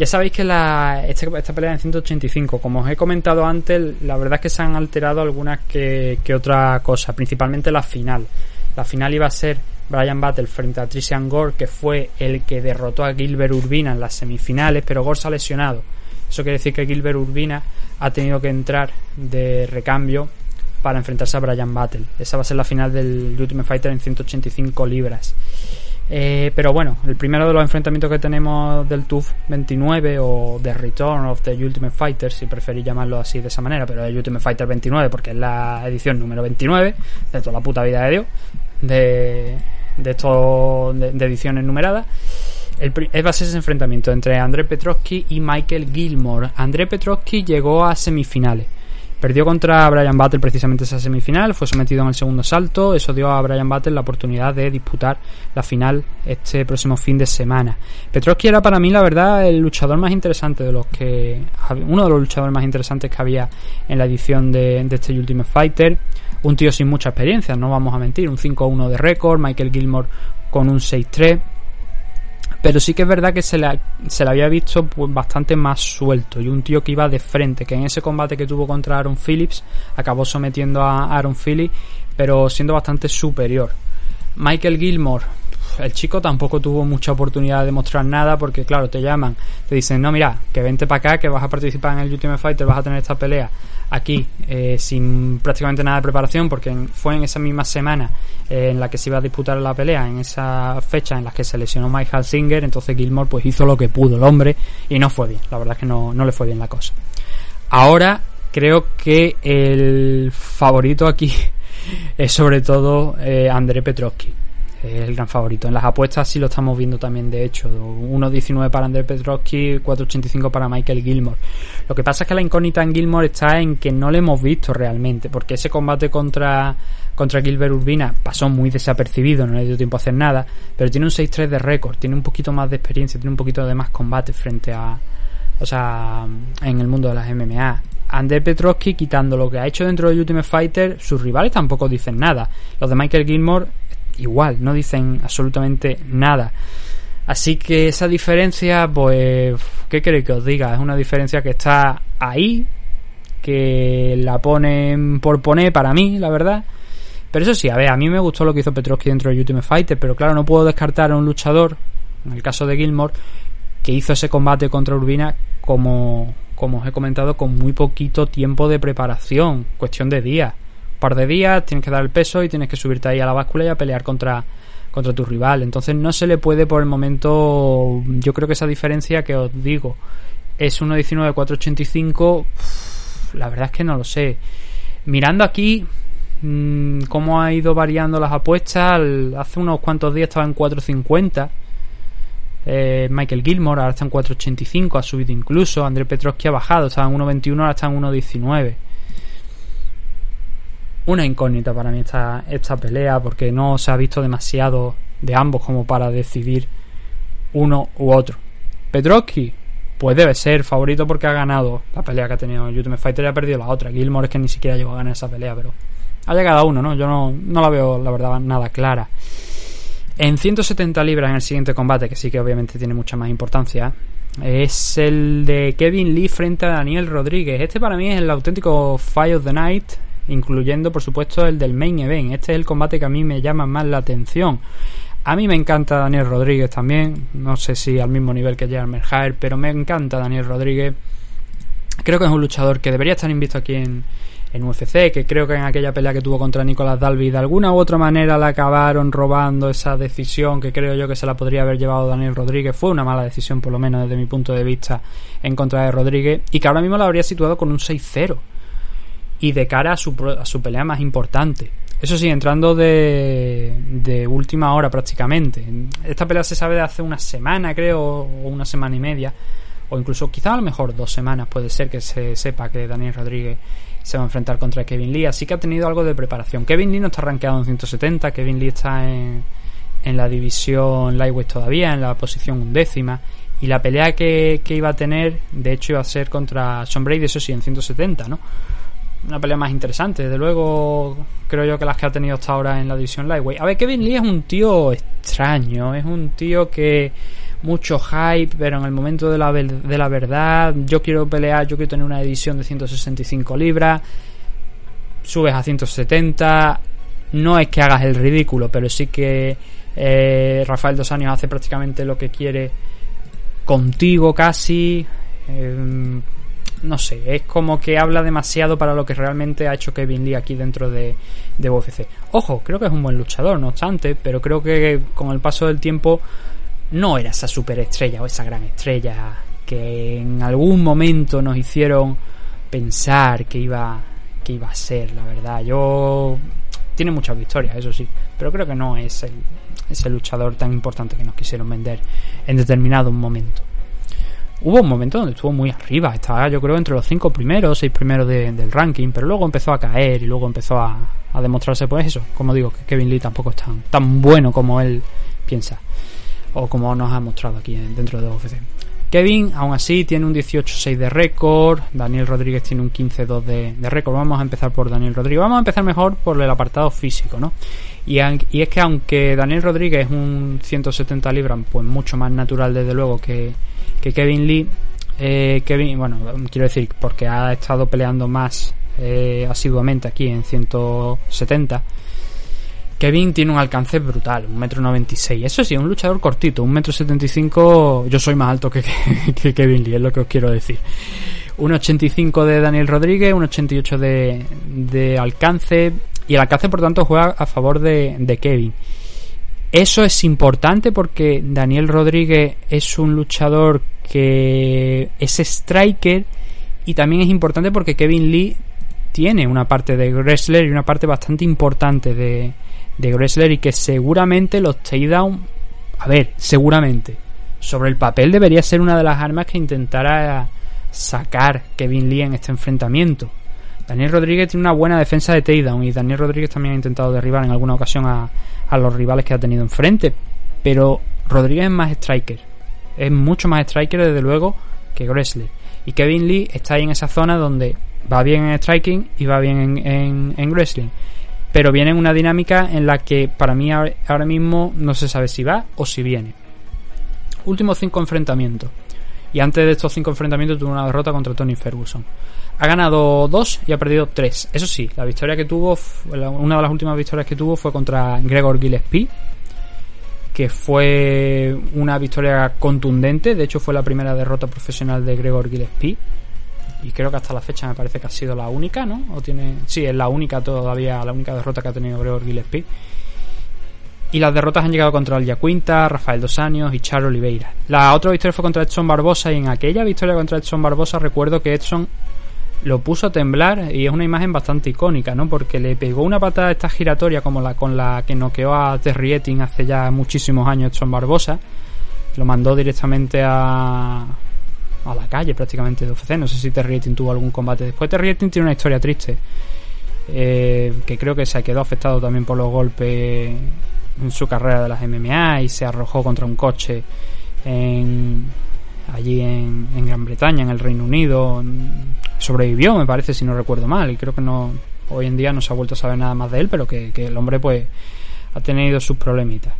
Ya sabéis que la, esta, pelea en 185, como os he comentado antes, la verdad es que se han alterado algunas que, que otra cosa, principalmente la final. La final iba a ser Brian Battle frente a Trician Gore, que fue el que derrotó a Gilbert Urbina en las semifinales, pero Gore se ha lesionado. Eso quiere decir que Gilbert Urbina ha tenido que entrar de recambio para enfrentarse a Brian Battle. Esa va a ser la final del Ultimate Fighter en 185 libras. Eh, pero bueno, el primero de los enfrentamientos que tenemos del TUF 29 o The Return of the Ultimate Fighter, si preferís llamarlo así de esa manera, pero el Ultimate Fighter 29 porque es la edición número 29 de toda la puta vida de Dios, de, de, estos, de, ediciones numeradas. El, va a ese enfrentamiento entre André Petrovsky y Michael Gilmore. André Petrovsky llegó a semifinales Perdió contra Brian Battle precisamente esa semifinal, fue sometido en el segundo salto, eso dio a Brian Battle la oportunidad de disputar la final este próximo fin de semana. Petrovsky era para mí la verdad el luchador más interesante de los que uno de los luchadores más interesantes que había en la edición de, de este Ultimate Fighter, un tío sin mucha experiencia, no vamos a mentir, un 5-1 de récord, Michael Gilmore con un 6-3 pero sí que es verdad que se le, se había visto pues, bastante más suelto y un tío que iba de frente, que en ese combate que tuvo contra Aaron Phillips acabó sometiendo a Aaron Phillips, pero siendo bastante superior. Michael Gilmore, el chico tampoco tuvo mucha oportunidad de mostrar nada porque claro, te llaman, te dicen, no, mira, que vente para acá, que vas a participar en el Ultimate Fighter, vas a tener esta pelea aquí eh, sin prácticamente nada de preparación porque fue en esa misma semana eh, en la que se iba a disputar la pelea, en esa fecha en la que se lesionó Mike Halsinger, entonces Gilmore pues hizo lo que pudo el hombre y no fue bien, la verdad es que no, no le fue bien la cosa. Ahora creo que el favorito aquí es sobre todo eh, André Petrovsky es el gran favorito. En las apuestas sí lo estamos viendo también, de hecho. 1.19 para André Petrovsky, 4.85 para Michael Gilmore. Lo que pasa es que la incógnita en Gilmore está en que no le hemos visto realmente, porque ese combate contra, contra Gilbert Urbina pasó muy desapercibido, no le dio tiempo a hacer nada, pero tiene un 6-3 de récord, tiene un poquito más de experiencia, tiene un poquito de más combate frente a, o sea, en el mundo de las MMA. André Petrovsky, quitando lo que ha hecho dentro del Ultimate Fighter, sus rivales tampoco dicen nada. Los de Michael Gilmore igual, no dicen absolutamente nada. Así que esa diferencia, pues, ¿qué queréis que os diga? Es una diferencia que está ahí, que la ponen por poner para mí, la verdad. Pero eso sí, a ver, a mí me gustó lo que hizo Petrovsky dentro de Ultimate Fighter, pero claro, no puedo descartar a un luchador, en el caso de Gilmore, que hizo ese combate contra Urbina como, como os he comentado, con muy poquito tiempo de preparación, cuestión de días. Par de días, tienes que dar el peso y tienes que subirte ahí a la báscula y a pelear contra, contra tu rival. Entonces no se le puede por el momento, yo creo que esa diferencia que os digo es 1.19-4.85, la verdad es que no lo sé. Mirando aquí mmm, cómo ha ido variando las apuestas, hace unos cuantos días estaba en 4.50. Eh, Michael Gilmore ahora está en 4.85, ha subido incluso. André Petrovski ha bajado, estaba en 1.21, ahora está en 1.19 una incógnita para mí esta, esta pelea porque no se ha visto demasiado de ambos como para decidir uno u otro. Petrovski, pues debe ser favorito porque ha ganado la pelea que ha tenido Ultimate Fighter y ha perdido la otra. Gilmore es que ni siquiera llegó a ganar esa pelea, pero ha llegado a uno, ¿no? Yo no, no la veo, la verdad, nada clara. En 170 libras en el siguiente combate, que sí que obviamente tiene mucha más importancia, es el de Kevin Lee frente a Daniel Rodríguez. Este para mí es el auténtico Fight of the Night incluyendo por supuesto el del main event. Este es el combate que a mí me llama más la atención. A mí me encanta Daniel Rodríguez también, no sé si al mismo nivel que Gerard Merhaer, pero me encanta Daniel Rodríguez. Creo que es un luchador que debería estar invisto aquí en, en UFC, que creo que en aquella pelea que tuvo contra Nicolás Dalby de alguna u otra manera le acabaron robando esa decisión que creo yo que se la podría haber llevado Daniel Rodríguez. Fue una mala decisión, por lo menos desde mi punto de vista, en contra de Rodríguez, y que ahora mismo la habría situado con un 6-0 y de cara a su, a su pelea más importante. Eso sí, entrando de, última hora prácticamente. Esta pelea se sabe de hace una semana, creo, o una semana y media, o incluso quizá a lo mejor dos semanas puede ser que se sepa que Daniel Rodríguez se va a enfrentar contra Kevin Lee, así que ha tenido algo de preparación. Kevin Lee no está rankeado en 170, Kevin Lee está en, en la división lightweight todavía, en la posición undécima, y la pelea que, que iba a tener, de hecho, iba a ser contra Sean Brady, eso sí, en 170, ¿no? Una pelea más interesante. Desde luego, creo yo que las que ha tenido hasta ahora en la división Lightweight. A ver, Kevin Lee es un tío extraño. Es un tío que mucho hype, pero en el momento de la, de la verdad, yo quiero pelear, yo quiero tener una edición de 165 libras. Subes a 170. No es que hagas el ridículo, pero sí que eh, Rafael Dos Años hace prácticamente lo que quiere contigo casi. Eh, no sé, es como que habla demasiado para lo que realmente ha hecho Kevin Lee aquí dentro de, de UFC. Ojo, creo que es un buen luchador, no obstante, pero creo que con el paso del tiempo no era esa superestrella o esa gran estrella que en algún momento nos hicieron pensar que iba que iba a ser, la verdad. Yo tiene muchas victorias, eso sí, pero creo que no es el, ese luchador tan importante que nos quisieron vender en determinado momento hubo un momento donde estuvo muy arriba, estaba yo creo entre los cinco primeros, seis primeros del ranking, pero luego empezó a caer y luego empezó a, demostrarse pues eso, como digo, que Kevin Lee tampoco es tan, bueno como él piensa, o como nos ha mostrado aquí dentro de UFC. Kevin, aún así, tiene un 18-6 de récord. Daniel Rodríguez tiene un 15-2 de, de récord. Vamos a empezar por Daniel Rodríguez. Vamos a empezar mejor por el apartado físico, ¿no? Y, y es que aunque Daniel Rodríguez es un 170 libras, pues mucho más natural desde luego que, que Kevin Lee, eh, Kevin, bueno, quiero decir, porque ha estado peleando más eh, asiduamente aquí en 170. Kevin tiene un alcance brutal, un metro 96. Eso sí, un luchador cortito, un metro 75. Yo soy más alto que, que, Kevin Lee, es lo que os quiero decir. Un 85 de Daniel Rodríguez, un 88 de, de alcance. Y el alcance, por tanto, juega a favor de, de Kevin. Eso es importante porque Daniel Rodríguez es un luchador que es striker y también es importante porque Kevin Lee tiene una parte de wrestler y una parte bastante importante de, de wrestler y que seguramente los takedown, a ver, seguramente, sobre el papel debería ser una de las armas que intentara sacar Kevin Lee en este enfrentamiento. Daniel Rodríguez tiene una buena defensa de takedown y Daniel Rodríguez también ha intentado derribar en alguna ocasión a, a los rivales que ha tenido enfrente. Pero Rodríguez es más striker. Es mucho más striker, desde luego, que Gressler. Y Kevin Lee está ahí en esa zona donde va bien en striking y va bien en, en, wrestling. Pero viene en una dinámica en la que para mí ahora mismo no se sabe si va o si viene. Últimos cinco enfrentamientos. Y antes de estos cinco enfrentamientos tuvo una derrota contra Tony Ferguson. Ha ganado dos y ha perdido tres. Eso sí, la victoria que tuvo, una de las últimas victorias que tuvo fue contra Gregor Gillespie. que fue una victoria contundente. De hecho, fue la primera derrota profesional de Gregor Gillespie. Y creo que hasta la fecha me parece que ha sido la única, ¿no? O tiene, sí, es la única todavía, la única derrota que ha tenido Gregor Gillespie. Y las derrotas han llegado contra el Quinta, Rafael Dos Años y Charo Oliveira. La otra victoria fue contra Edson Barbosa y en aquella victoria contra Edson Barbosa recuerdo que Edson lo puso a temblar y es una imagen bastante icónica, ¿no? Porque le pegó una patada esta giratoria como la con la que noqueó a Terry hace ya muchísimos años Edson Barbosa. Lo mandó directamente a, a la calle prácticamente de UFC. No sé si Terry tuvo algún combate después. Terry tiene una historia triste. Eh, que creo que se quedó afectado también por los golpes en su carrera de las MMA y se arrojó contra un coche en, allí en Gran Bretaña, en el Reino Unido. Sobrevivió, me parece, si no recuerdo mal, y creo que no hoy en día no se ha vuelto a saber nada más de él, pero que, el hombre pues ha tenido sus problemitas.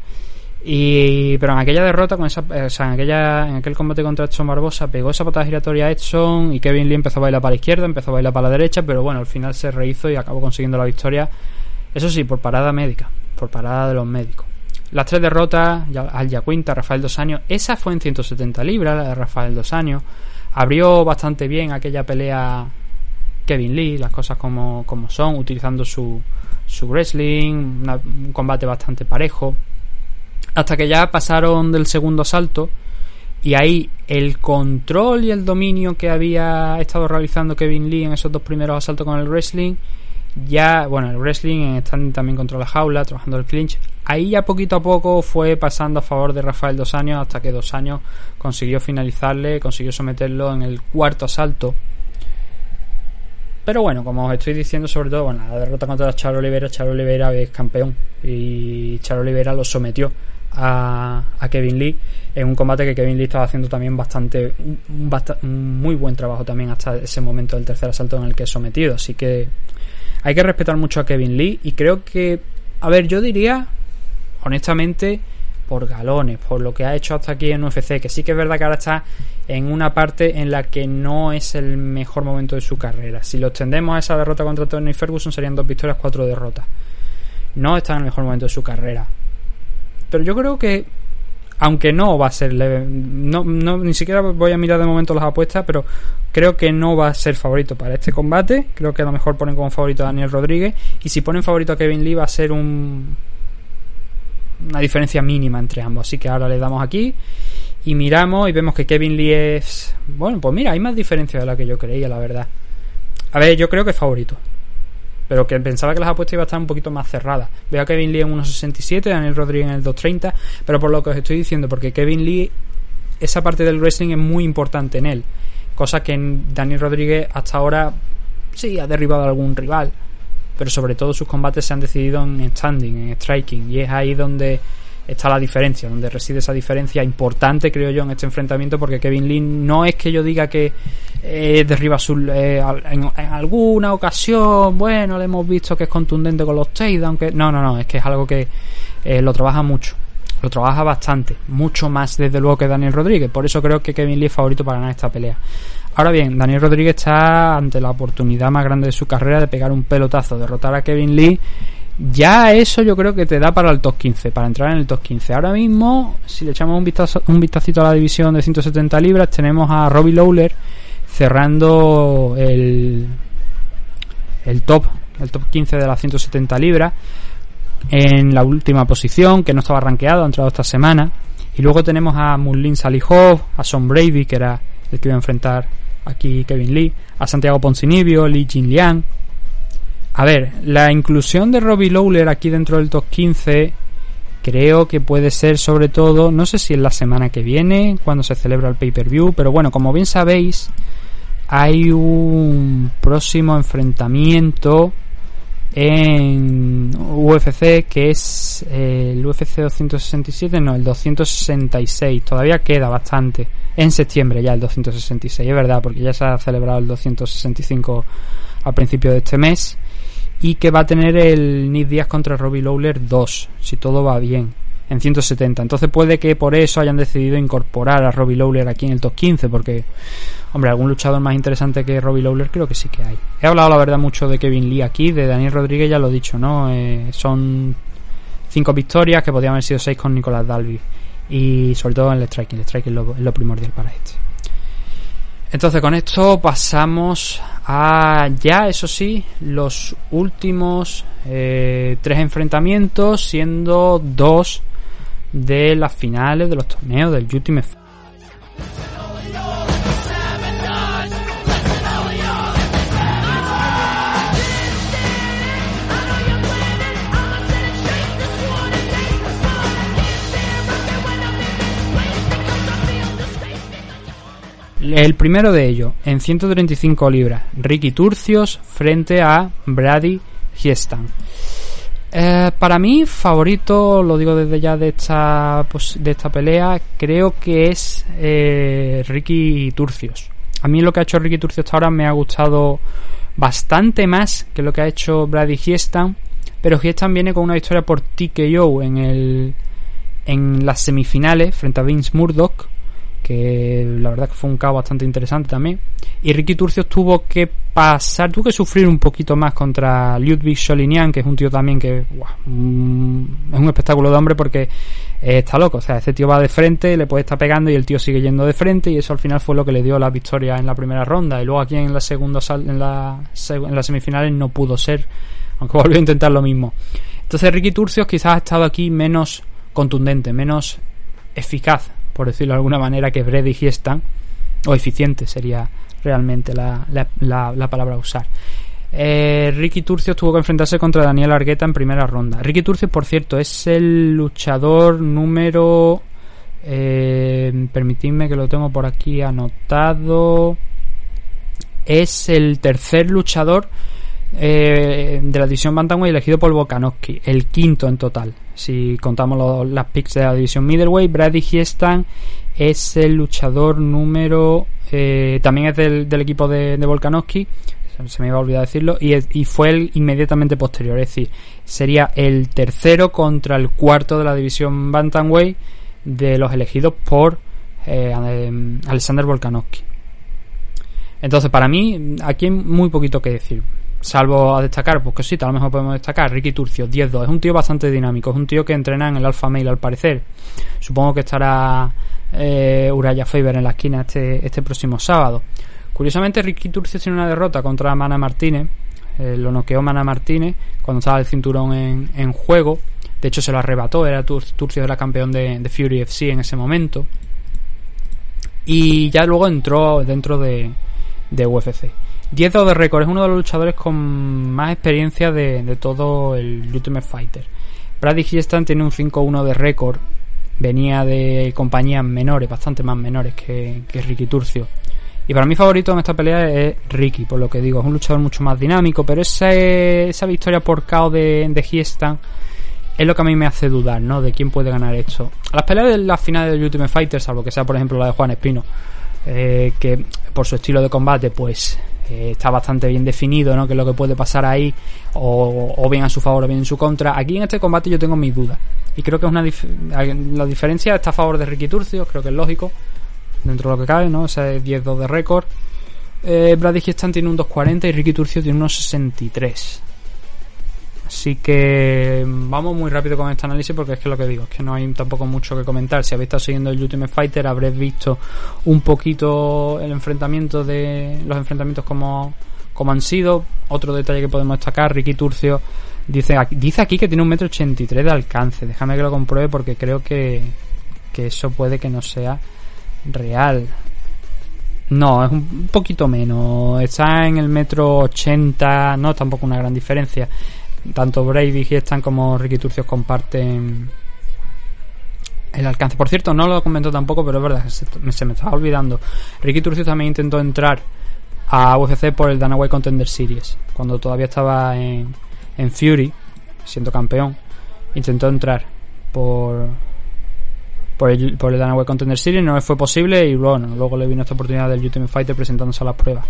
Y, pero en aquella derrota, con esa, o sea, en, aquella, en aquel combate contra Edson Barbosa, pegó esa patada giratoria a Edson y Kevin Lee empezó a bailar para la izquierda, empezó a bailar para la derecha, pero bueno, al final se rehizo y acabó consiguiendo la victoria. Eso sí, por parada médica por parada de los médicos. Las tres derrotas, al Yacuinta, Rafael Dos Años, esa fue en 170 libras, la de Rafael Dos Años. Abrió bastante bien aquella pelea Kevin Lee, las cosas como, como son, utilizando su, su wrestling, un combate bastante parejo. Hasta que ya pasaron del segundo asalto y ahí el control y el dominio que había estado realizando Kevin Lee en esos dos primeros asaltos con el wrestling ya, bueno, el wrestling están también contra la jaula, trabajando el clinch. Ahí ya poquito a poco fue pasando a favor de Rafael Dos Años hasta que Dos Años consiguió finalizarle, consiguió someterlo en el cuarto asalto. Pero bueno, como os estoy diciendo, sobre todo, bueno, la derrota contra Charo Oliveira, Charo Oliveira es campeón y Charo Oliveira lo sometió a, Kevin Lee en un combate que Kevin Lee estaba haciendo también bastante, un, un muy buen trabajo también hasta ese momento del tercer asalto en el que es sometido. Así que hay que respetar mucho a Kevin Lee y creo que, a ver, yo diría, honestamente, por galones, por lo que ha hecho hasta aquí en UFC, que sí que es verdad que ahora está en una parte en la que no es el mejor momento de su carrera. Si lo extendemos a esa derrota contra Tony Ferguson serían dos victorias, cuatro derrotas. No está en el mejor momento de su carrera. Pero yo creo que aunque no va a ser no, ni siquiera voy a mirar de momento las apuestas, pero creo que no va a ser favorito para este combate. Creo que a lo mejor ponen como favorito a Daniel Rodríguez. Y si ponen favorito a Kevin Lee va a ser un una diferencia mínima entre ambos. Así que ahora le damos aquí y miramos y vemos que Kevin Lee es... Bueno, pues mira, hay más diferencia de la que yo creía, la verdad. A ver, yo creo que es favorito pero que pensaba que las apuestas iban a estar un poquito más cerradas. Veo a Kevin Lee en 1.67, Daniel Rodríguez en el 2.30, pero por lo que os estoy diciendo, porque Kevin Lee, esa parte del wrestling es muy importante en él, cosa que en Daniel Rodríguez hasta ahora sí ha derribado a algún rival, pero sobre todo sus combates se han decidido en standing, en striking, y es ahí donde está la diferencia, donde reside esa diferencia importante, creo yo, en este enfrentamiento, porque Kevin Lee no es que yo diga que eh, derriba su, eh, en, alguna ocasión, bueno, le hemos visto que es contundente con los aunque no, no, no, es que es algo que eh, lo trabaja mucho, lo trabaja bastante, mucho más desde luego que Daniel Rodríguez, por eso creo que Kevin Lee es favorito para ganar esta pelea. Ahora bien, Daniel Rodríguez está ante la oportunidad más grande de su carrera de pegar un pelotazo, derrotar a Kevin Lee ya eso yo creo que te da para el top 15, para entrar en el top 15. Ahora mismo, si le echamos un vistazo, un vistacito a la división de 170 libras, tenemos a Robbie Lawler cerrando el, el top, el top 15 de las 170 libras en la última posición, que no estaba rankeado, ha entrado esta semana. Y luego tenemos a Mullin Salihov, a Son Brady, que era el que iba a enfrentar aquí Kevin Lee, a Santiago Poncinibio, Li Jinliang, a ver, la inclusión de Robbie Lawler aquí dentro del top 15 creo que puede ser sobre todo, no sé si es la semana que viene, cuando se celebra el pay-per-view, pero bueno, como bien sabéis, hay un próximo enfrentamiento en UFC que es eh, el UFC 267, no, el 266, todavía queda bastante, en septiembre ya el 266, es verdad, porque ya se ha celebrado el 265 a principio de este mes y que va a tener el Nick Díaz contra Robbie Lawler 2, si todo va bien, en 170. Entonces puede que por eso hayan decidido incorporar a Robbie Lawler aquí en el top 15, porque, hombre, algún luchador más interesante que Robbie Lawler creo que sí que hay. He hablado la verdad mucho de Kevin Lee aquí, de Daniel Rodríguez ya lo he dicho, ¿no? Eh, son cinco victorias, que podían haber sido seis con Nicolás Dalby. Y sobre todo en el striking, el striking es lo, primordial para este. Entonces con esto pasamos a ya, eso sí, los últimos eh, tres enfrentamientos, siendo dos de las finales de los torneos del Ultimate El primero de ellos, en 135 libras, Ricky Turcios frente a Brady Hiestan. Eh, para mí, favorito, lo digo desde ya de esta, de esta pelea, creo que es eh, Ricky Turcios. A mí lo que ha hecho Ricky Turcios hasta ahora me ha gustado bastante más que lo que ha hecho Brady Hiestan, pero Hiestan viene con una victoria por TKO en el en las semifinales frente a Vince Murdoch que la verdad que fue un caos bastante interesante también. Y Ricky Turcios tuvo que pasar, tuvo que sufrir un poquito más contra Ludwig Solinian, que es un tío también que mm, es un espectáculo de hombre porque está loco. O sea, este tío va de frente, le puede estar pegando y el tío sigue yendo de frente y eso al final fue lo que le dio la victoria en la primera ronda. Y luego aquí en la segunda en la, en las semifinales no pudo ser, aunque volvió a intentar lo mismo. Entonces Ricky Turcios quizás ha estado aquí menos contundente, menos eficaz por decirlo de alguna manera, que Brady digiestan, o eficiente sería realmente la, la, palabra a usar. Eh, Ricky Turcios tuvo que enfrentarse contra Daniel Argueta en primera ronda. Ricky Turcios, por cierto, es el luchador número. Eh, permitidme que lo tengo por aquí anotado. Es el tercer luchador eh, de la división Bantamweight elegido por Volkanovski, el quinto en total. Si contamos las picks de la división Middleweight, Brady Hiestan es el luchador número. Eh, también es del, equipo de, de Volkanovski, se me iba a olvidar decirlo, y, fue el inmediatamente posterior, es decir, sería el tercero contra el cuarto de la división Bantamweight de los elegidos por eh, Alexander Volkanovski. Entonces, para mí, aquí hay muy poquito que decir. Salvo a destacar, pues sí, a lo mejor podemos destacar Ricky Turcio, 10-2. Es un tío bastante dinámico, es un tío que entrena en el Alpha Mail al parecer. Supongo que estará eh, Uraya Faber en la esquina este, este próximo sábado. Curiosamente, Ricky Turcio tiene una derrota contra Mana Martínez. Eh, lo noqueó Mana Martínez cuando estaba el cinturón en, juego. De hecho, se lo arrebató. Era Turcio era campeón de, de Fury FC en ese momento. Y ya luego entró dentro de, de UFC. 10 de récord, es uno de los luchadores con más experiencia de, todo el Ultimate Fighter. Brady Hiestan tiene un 5-1 de récord, venía de compañías menores, bastante más menores que, Ricky Turcio. Y para mi favorito en esta pelea es Ricky, por lo que digo, es un luchador mucho más dinámico, pero esa, esa victoria por KO de, de es lo que a mí me hace dudar, ¿no? De quién puede ganar esto. Las peleas de las finales del Ultimate Fighter, salvo que sea por ejemplo la de Juan Espino, eh, que por su estilo de combate, pues está bastante bien definido, ¿no? Que es lo que puede pasar ahí, o, bien a su favor o bien en su contra. Aquí en este combate yo tengo mis dudas. Y creo que es una la diferencia está a favor de Ricky Turcio, creo que es lógico, dentro de lo que cabe, ¿no? O sea, 10-2 de récord. Eh, Brady tiene un 2.40 y Ricky Turcio tiene unos 63. Así que vamos muy rápido con este análisis porque es que lo que digo, es que no hay tampoco mucho que comentar. Si habéis estado siguiendo el Ultimate Fighter habréis visto un poquito el enfrentamiento de los enfrentamientos como, como han sido. Otro detalle que podemos destacar, Ricky Turcio dice, dice aquí que tiene un metro 83 de alcance. Déjame que lo compruebe porque creo que, que eso puede que no sea real. No, es un poquito menos. Está en el metro 80, no tampoco una gran diferencia tanto Brady Giestan como Ricky Turcios comparten el alcance. Por cierto, no lo comentó tampoco, pero es verdad, se, me estaba olvidando. Ricky Turcios también intentó entrar a UFC por el Dana White Contender Series, cuando todavía estaba en, en Fury, siendo campeón. Intentó entrar por por el, por el Dana White Contender Series, no fue posible y bueno, luego le vino esta oportunidad del Ultimate Fighter presentándose a las pruebas.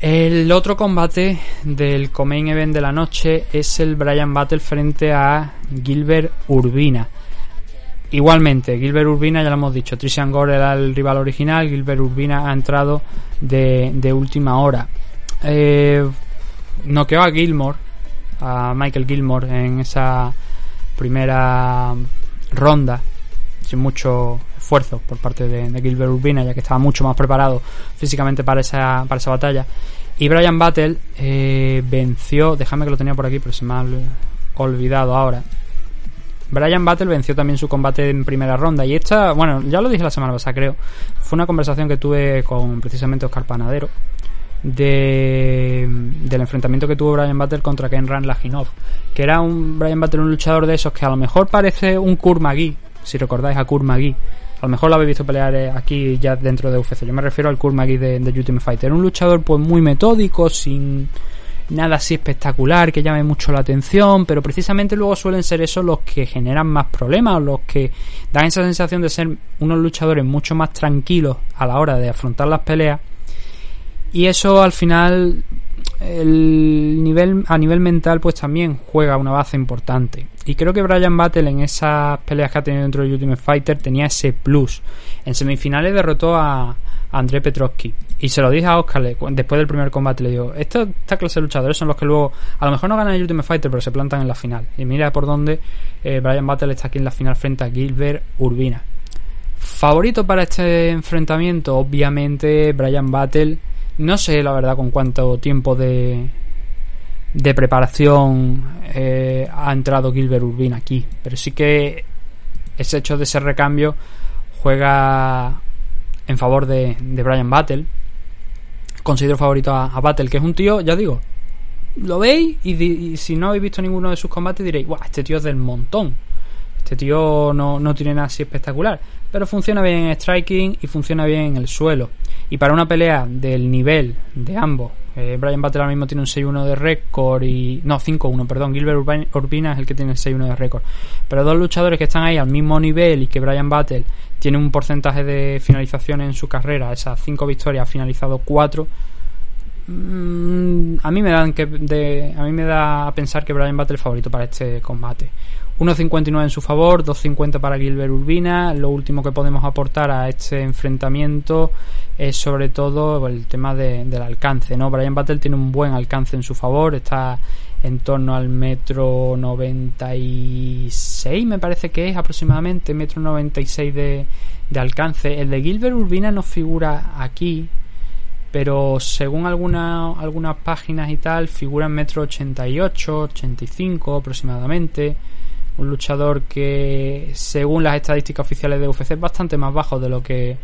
El otro combate del Comain Event de la noche es el Brian Battle frente a Gilbert Urbina. Igualmente, Gilbert Urbina, ya lo hemos dicho, Trishan Gore era el rival original, Gilbert Urbina ha entrado de, última hora. Eh, noqueó a Gilmore, a Michael Gilmore en esa primera ronda sin mucho esfuerzo por parte de, Gilbert Urbina, ya que estaba mucho más preparado físicamente para esa, para esa batalla. Y Brian Battle eh, venció, déjame que lo tenía por aquí, pero se me ha olvidado ahora. Brian Battle venció también su combate en primera ronda. Y esta, bueno, ya lo dije la semana pasada, creo. Fue una conversación que tuve con precisamente Oscar Panadero. De, del enfrentamiento que tuvo Brian Battle contra Kenran Laginov. Que era un Brian Battle, un luchador de esos que a lo mejor parece un Kurmagi. Si recordáis a Kurmagi. A lo mejor lo habéis visto pelear eh, aquí ya dentro de UFC. Yo me refiero al Kurmagi de, de Ultimate Fighter. Un luchador pues muy metódico, sin nada así espectacular que llame mucho la atención, pero precisamente luego suelen ser esos los que generan más problemas, los que dan esa sensación de ser unos luchadores mucho más tranquilos a la hora de afrontar las peleas. Y eso al final el nivel a nivel mental pues también juega una base importante. Y creo que Brian Battle en esas peleas que ha tenido dentro de Ultimate Fighter tenía ese plus. En semifinales derrotó a, André Petrovsky. Y se lo dije a Oscar después del primer combate. Le digo: Esta, clase de luchadores son los que luego, a lo mejor no ganan el Ultimate Fighter, pero se plantan en la final. Y mira por dónde eh, Brian Battle está aquí en la final frente a Gilbert Urbina. Favorito para este enfrentamiento, obviamente, Brian Battle. No sé la verdad con cuánto tiempo de, de preparación eh, ha entrado Gilbert Urbina aquí. Pero sí que ese hecho de ese recambio juega en favor de, Brian Battle. Considero favorito a, Battle, que es un tío, ya digo, lo veis y, si no habéis visto ninguno de sus combates diréis, guau, este tío es del montón. Este tío no, no tiene nada así espectacular. Pero funciona bien en striking y funciona bien en el suelo. Y para una pelea del nivel de ambos, eh, Brian Battle ahora mismo tiene un 6-1 de récord y. No, 5-1, perdón. Gilbert Urbina es el que tiene el 6-1 de récord. Pero dos luchadores que están ahí al mismo nivel y que Brian Battle tiene un porcentaje de finalización en su carrera, esas 5 victorias, ha finalizado 4. Mm, a mí me dan que a mí me da a pensar que Brian Battle es favorito para este combate. 1.59 en su favor, 2.50 para Gilbert Urbina. Lo último que podemos aportar a este enfrentamiento es sobre todo el tema del alcance. ¿no? Brian Battle tiene un buen alcance en su favor, está en torno al metro 96, me parece que es aproximadamente, metro 96 de, de alcance. El de Gilbert Urbina no figura aquí, pero según algunas algunas páginas y tal, figura en metro 88, 85 aproximadamente un luchador que según las estadísticas oficiales de UFC es bastante más bajo de lo que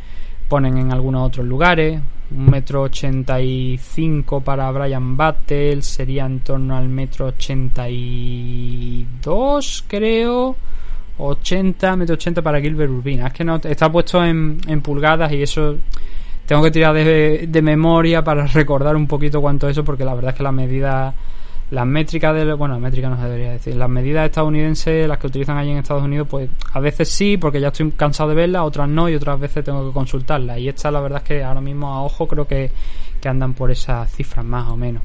ponen en algunos otros lugares. Un metro ochenta y cinco para Brian Battle sería en torno al metro ochenta y dos, creo. 80, metro 80 para Gilbert Urbina. Es que no está puesto en, en pulgadas y eso tengo que tirar de, de, memoria para recordar un poquito cuánto es eso, porque la verdad es que la medida las métricas de bueno métricas no se debería decir las medidas estadounidenses las que utilizan allí en Estados Unidos pues a veces sí porque ya estoy cansado de verlas otras no y otras veces tengo que consultarlas. Y esta la verdad es que ahora mismo a ojo creo que, que andan por esas cifras más o menos.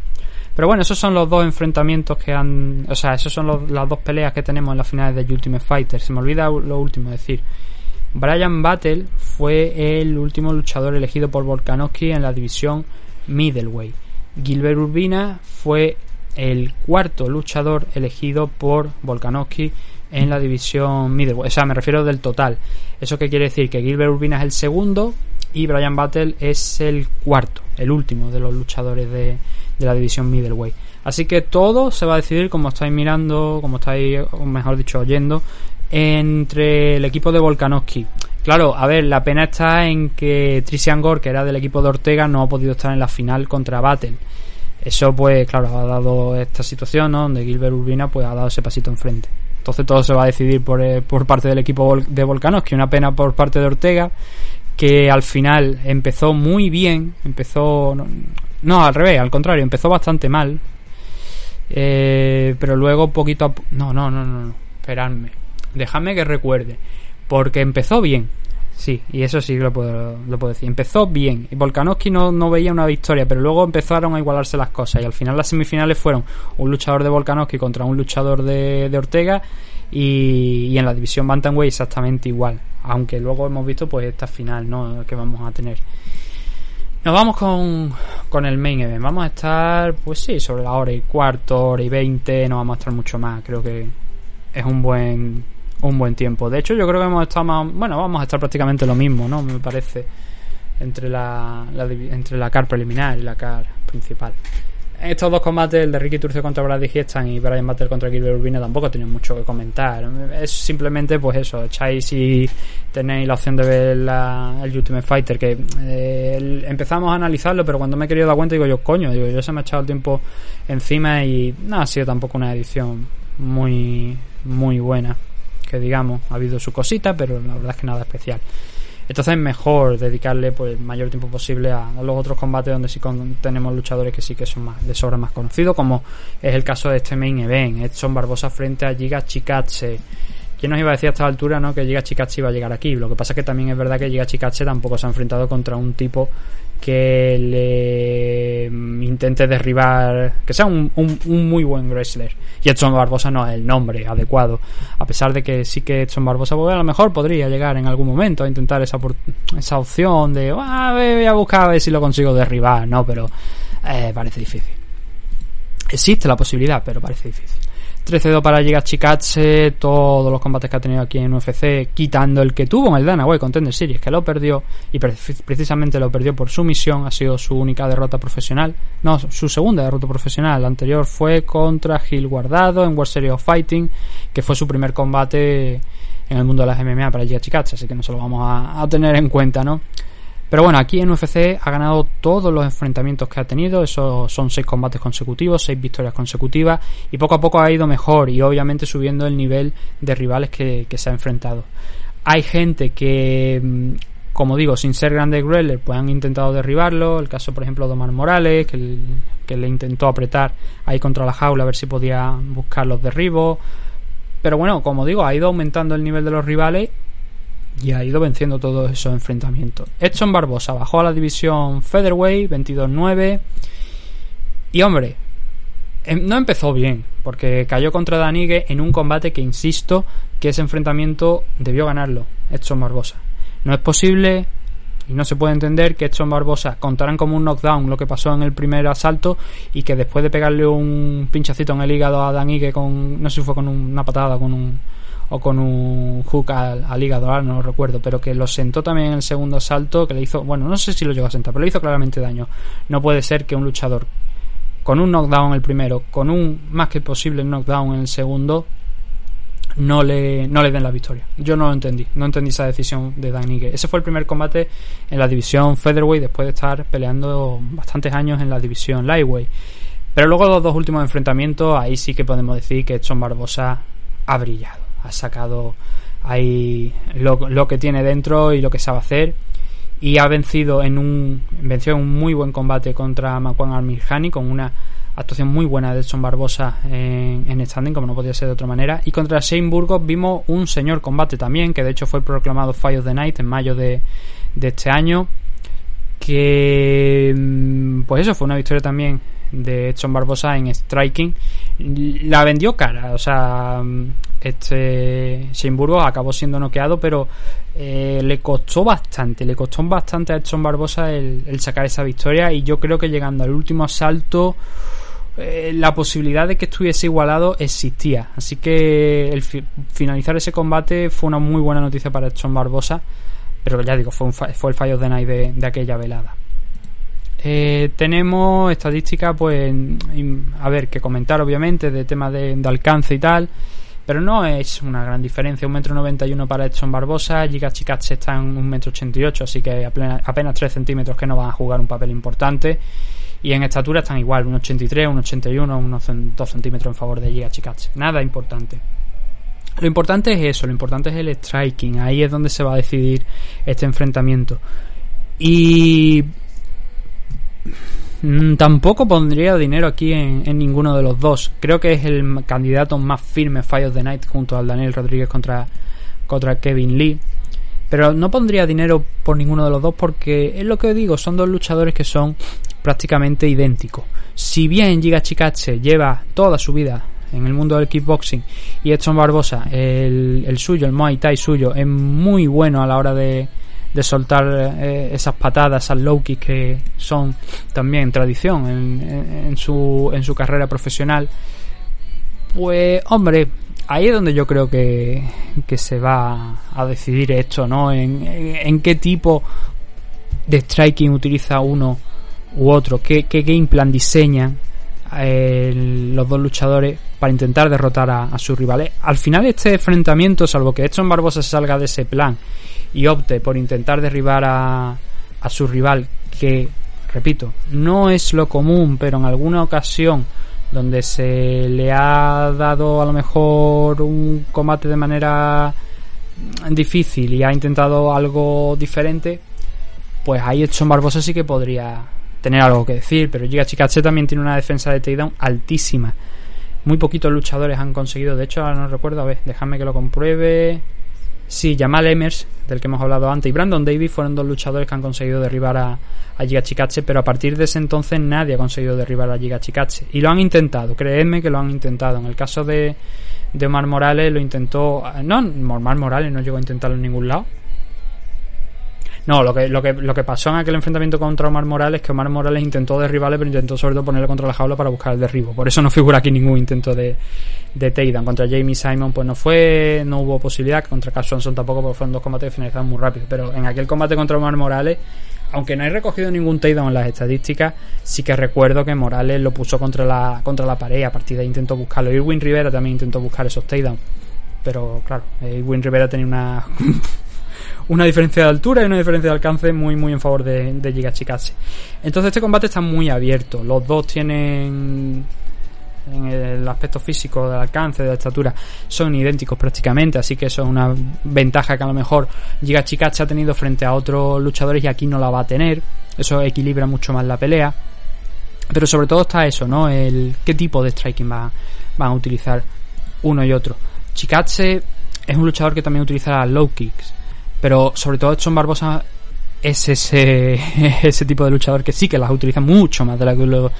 Pero bueno esos son los dos enfrentamientos que han o sea esos son las dos peleas que tenemos en las finales de Ultimate Fighter. Se me olvida lo último decir. Brian Battle fue el último luchador elegido por Volkanovski en la división middleweight. Gilbert Urbina fue el cuarto luchador elegido por Volkanovski en la división middleweight. O sea, me refiero del total. ¿Eso qué quiere decir? Que Gilbert Urbina es el segundo y Brian Battle es el cuarto, el último de los luchadores de, de la división middleweight. Así que todo se va a decidir, como estáis mirando, como estáis, o mejor dicho, oyendo, entre el equipo de Volkanovski. Claro, a ver, la pena está en que Trisian Gore, que era del equipo de Ortega, no ha podido estar en la final contra Battle. Eso, pues, claro, ha dado esta situación, ¿no? Donde Gilbert Urbina, pues, ha dado ese pasito enfrente. Entonces todo se va a decidir por, eh, por parte del equipo de Volcanos, que una pena por parte de Ortega, que al final empezó muy bien, empezó... No, al revés, al contrario, empezó bastante mal. Eh, pero luego poquito a... No, no, no, no, no, esperadme. Dejadme que recuerde. Porque empezó bien, Sí, y eso sí lo puedo, lo puedo decir. Empezó bien. Volkanovski no, no veía una victoria, pero luego empezaron a igualarse las cosas. Y al final las semifinales fueron un luchador de Volkanovski contra un luchador de, Ortega. Y, y, en la división Bantamweight exactamente igual. Aunque luego hemos visto pues esta final ¿no? que vamos a tener. Nos vamos con, con el main event. Vamos a estar, pues sí, sobre la hora y cuarto, hora y veinte. No vamos a estar mucho más. Creo que es un buen un buen tiempo. De hecho, yo creo que hemos estado más, bueno, vamos a estar prácticamente lo mismo, ¿no? Me parece entre la, entre la car preliminar y la car principal. Estos dos combates, el de Ricky Turcio contra Brad Hiestan y Brian Battle contra Gilbert Urbina, tampoco tienen mucho que comentar. Es simplemente, pues eso, echáis si tenéis la opción de ver la- el Ultimate Fighter, que eh, empezamos a analizarlo, pero cuando me he querido dar cuenta, digo yo, coño, digo, yo se me ha echado el tiempo encima y no ha sido tampoco una edición muy, muy buena. Que digamos, ha habido su cosita, pero la verdad es que nada especial. Entonces es mejor dedicarle pues el mayor tiempo posible a, los otros combates donde sí con- tenemos luchadores que sí que son más de sobra más conocidos, como es el caso de este main event, Edson Barbosa frente a Giga Chikatse. ¿Quién nos iba a decir a esta altura no, que Giga Chikatse iba a llegar aquí? Lo que pasa es que también es verdad que Giga Chikatse tampoco se ha enfrentado contra un tipo que le mm, intente derribar, que sea un, un- un muy buen wrestler. Y Edson Barbosa no es el nombre adecuado, a pesar de que sí que Edson Barbosa pues, a lo mejor podría llegar en algún momento a intentar esa, esa opción de "Ah, voy a buscar a ver si lo consigo derribar, no, pero eh, parece difícil. Existe la posibilidad, pero parece difícil. 13-2 para Giga Chikatse, todos los combates que ha tenido aquí en UFC, quitando el que tuvo en el Dana White Contender Series, que lo perdió, y pre- precisamente lo perdió por su misión, ha sido su única derrota profesional, no, su segunda derrota profesional, la anterior fue contra Gil Guardado en World Series of Fighting, que fue su primer combate en el mundo de las MMA para Giga Chikatse, así que no se lo vamos a tener en cuenta, ¿no? Pero bueno, aquí en UFC ha ganado todos los enfrentamientos que ha tenido. Esos son seis combates consecutivos, seis victorias consecutivas. Y poco a poco ha ido mejor y obviamente subiendo el nivel de rivales que, se ha enfrentado. Hay gente que, mm, como digo, sin ser grandes wrestler, pues han intentado derribarlo. El caso, por ejemplo, de Omar Morales, que, que le intentó apretar ahí contra la jaula a ver si podía buscar los derribos. Pero bueno, como digo, ha ido aumentando el nivel de los rivales y ha ido venciendo todos esos enfrentamientos. Edson Barbosa bajó a la división Featherweight 22-9 y hombre, em- no empezó bien porque cayó contra Danigue en un combate que insisto que ese enfrentamiento debió ganarlo Edson Barbosa. No es posible y no se puede entender que Edson Barbosa contarán como un knockdown lo que pasó en el primer asalto y que después de pegarle un pinchacito en el hígado a Danigue con no sé si fue con una patada con un o con un hook al, al hígado, no lo recuerdo, pero que lo sentó también en el segundo asalto, que le hizo, bueno, no sé si lo llegó a sentar, pero le hizo claramente daño. No puede ser que un luchador con un knockdown el primero, con un más que posible knockdown en el segundo, no le, no le den la victoria. Yo no lo entendí, no entendí esa decisión de Dan Ige. Ese fue el primer combate en la división Featherweight después de estar peleando bastantes años en la división Lightweight. Pero luego los dos últimos enfrentamientos, ahí sí que podemos decir que Edson Barbosa ha brillado, ha sacado ahí lo, que tiene dentro y lo que sabe hacer. Y ha vencido en un venció en un muy buen combate contra Makwan Armirhani con una actuación muy buena de Edson Barbosa en, en standing como no podía ser de otra manera. Y contra Shane Burgos vimos un señor combate también que de hecho fue proclamado Fight of the Night en mayo de, de este año que mm, pues eso fue una victoria también de Edson Barbosa en striking la vendió cara. O sea este Shane Burgos acabó siendo noqueado pero eh, le costó bastante le costó bastante a Edson Barbosa el, sacar esa victoria y yo creo que llegando al último asalto eh, la posibilidad de que estuviese igualado existía. Así que el fi finalizar ese combate fue una muy buena noticia para Edson Barbosa pero ya digo fue, un fue el fallo de night de aquella velada eh, tenemos estadísticas, pues, a ver, que comentar obviamente de tema de, alcance y tal, pero no es una gran diferencia. Un metro noventa y uno para Edson Barbosa, Giga Chikatse está en un metro ochenta y ocho, así que apenas, apenas 3 centímetros que no van a jugar un papel importante. Y en estatura están igual, un 83, un 81, unos 2 centímetros en favor de Giga Chikatse. Nada importante. Lo importante es eso, lo importante es el striking, ahí es donde se va a decidir este enfrentamiento. Y tampoco pondría dinero aquí en, ninguno de los dos. Creo que es el candidato más firme of the Night junto al Daniel Rodríguez contra, contra Kevin Lee. Pero no pondría dinero por ninguno de los dos porque es lo que digo, son dos luchadores que son prácticamente idénticos. Si bien Giga Chikatse lleva toda su vida en el mundo del kickboxing y Edson Barbosa, el, el suyo, el Muay Thai suyo, es muy bueno a la hora de, de soltar eh, esas patadas, esas low kicks que son también tradición en, en, su, en su carrera profesional. Pues, hombre, ahí es donde yo creo que, que se va a decidir esto, ¿no? En, en, en qué tipo de striking utiliza uno u otro, qué, qué game plan diseñan los dos luchadores para intentar derrotar a, a, sus rivales. Al final este enfrentamiento, salvo que Edson Barbosa salga de ese plan y opte por intentar derribar a, a su rival, que, repito, no es lo común, pero en alguna ocasión donde se le ha dado a lo mejor un combate de manera difícil y ha intentado algo diferente, pues ahí Edson Barbosa sí que podría tener algo que decir, pero Giga Chikatse también tiene una defensa de takedown altísima. Muy poquitos luchadores han conseguido, de hecho, ahora no recuerdo, a ver, déjame que lo compruebe. Sí, Jamal Emers, del que hemos hablado antes, y Brandon Davis fueron dos luchadores que han conseguido derribar a, a Giga Chikatse, pero a partir de ese entonces nadie ha conseguido derribar a Giga Chikatse. Y lo han intentado, creedme que lo han intentado. En el caso de, de Omar Morales lo intentó. No, Omar Morales no llegó a intentarlo en ningún lado. No, lo que, lo, que, lo que pasó en aquel enfrentamiento contra Omar Morales es que Omar Morales intentó derribarle, pero intentó sobre todo ponerle contra la jaula para buscar el derribo. Por eso no figura aquí ningún intento de, de takedown. Contra Jamie Simon pues no fue, no hubo posibilidad. Contra Cash Swanson tampoco, porque fueron dos combates que finalizaron muy rápido. Pero en aquel combate contra Omar Morales, aunque no he recogido ningún takedown en las estadísticas, sí que recuerdo que Morales lo puso contra la, contra la pared. A partir de ahí intentó buscarlo. Irwin Rivera también intentó buscar esos takedowns. Pero claro, Irwin Rivera tenía una una diferencia de altura y una diferencia de alcance muy muy en favor de, de Giga Chikatse. Entonces este combate está muy abierto. Los dos tienen en el aspecto físico del alcance, de la estatura, son idénticos prácticamente, así que eso es una ventaja que a lo mejor Giga Chikatse ha tenido frente a otros luchadores y aquí no la va a tener. Eso equilibra mucho más la pelea. Pero sobre todo está eso, ¿no? El qué tipo de striking va, van a utilizar uno y otro. Chikatse es un luchador que también utiliza low kicks. Pero sobre todo Edson Barbosa es ese, ese tipo de luchador que sí que las utiliza mucho más de, la que lo,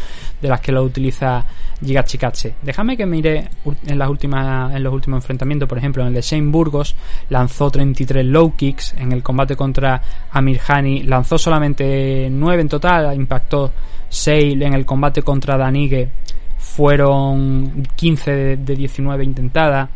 de las que lo utiliza Giga Chikatse. Déjame que mire en las últimas en los últimos enfrentamientos, por ejemplo, en el de Shane Burgos lanzó 33 low kicks, en el combate contra Amir Hani lanzó solamente 9 en total, impactó 6 en el combate contra Danigue fueron 15 de, de 19 intentadas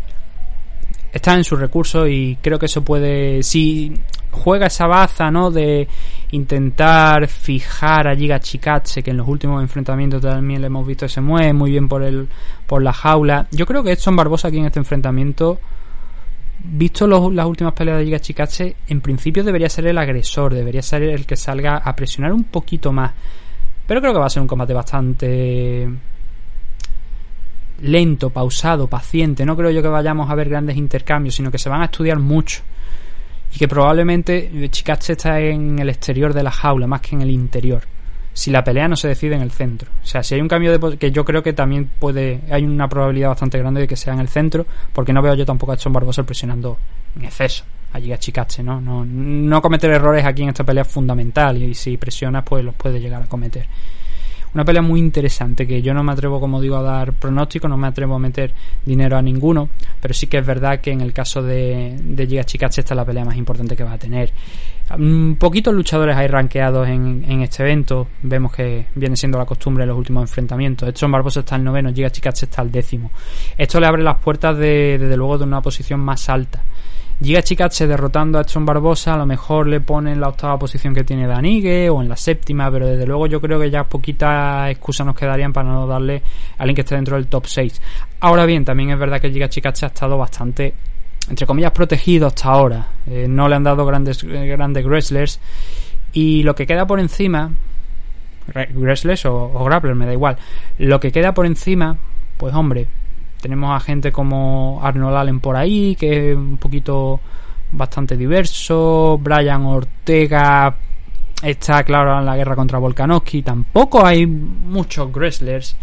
está en sus recursos y creo que eso puede si juega esa baza no de intentar fijar a Giga Chikatse que en los últimos enfrentamientos también le hemos visto que se mueve muy bien por el por la jaula. Yo creo que Edson Barbosa aquí en este enfrentamiento visto las últimas peleas de Giga Chikatse en principio debería ser el agresor debería ser el que salga a presionar un poquito más. Pero creo que va a ser un combate bastante lento, pausado, paciente. No creo yo que vayamos a ver grandes intercambios, sino que se van a estudiar mucho. Y que probablemente Chikache está en el exterior de la jaula más que en el interior. Si la pelea no se decide en el centro. O sea, si hay un cambio de... que yo creo que también puede... Hay una probabilidad bastante grande de que sea en el centro, porque no veo yo tampoco a Edson Barbosa presionando en exceso allí a Chikache, ¿no? ¿no? No cometer errores aquí en esta pelea es fundamental y si presionas pues los puede llegar a cometer. Una pelea muy interesante que yo no me atrevo, como digo, a dar pronóstico, no me atrevo a meter dinero a ninguno, pero sí que es verdad que en el caso de, de Giga Chikache esta es la pelea más importante que va a tener. Un poquitos luchadores hay rankeados en, en, este evento, vemos que viene siendo la costumbre en los últimos enfrentamientos. Edson Barbosa está al noveno, Giga Chikache está al décimo. Esto le abre las puertas de, desde luego de una posición más alta. Giga Chikatse derrotando a Edson Barbosa, a lo mejor le pone en la octava posición que tiene Danigue o en la séptima, pero desde luego yo creo que ya poquitas excusas nos quedarían para no darle a alguien que esté dentro del top 6. Ahora bien, también es verdad que Giga Chikatse ha estado bastante entre comillas protegido hasta ahora. Eh, no le han dado grandes eh, grandes wrestlers y lo que queda por encima wrestlers o, o grappler me da igual. Lo que queda por encima, pues hombre, tenemos a gente como Arnold Allen por ahí, que es un poquito bastante diverso. Brian Ortega está, claro, en la guerra contra Volkanovski. Tampoco hay muchos wrestlers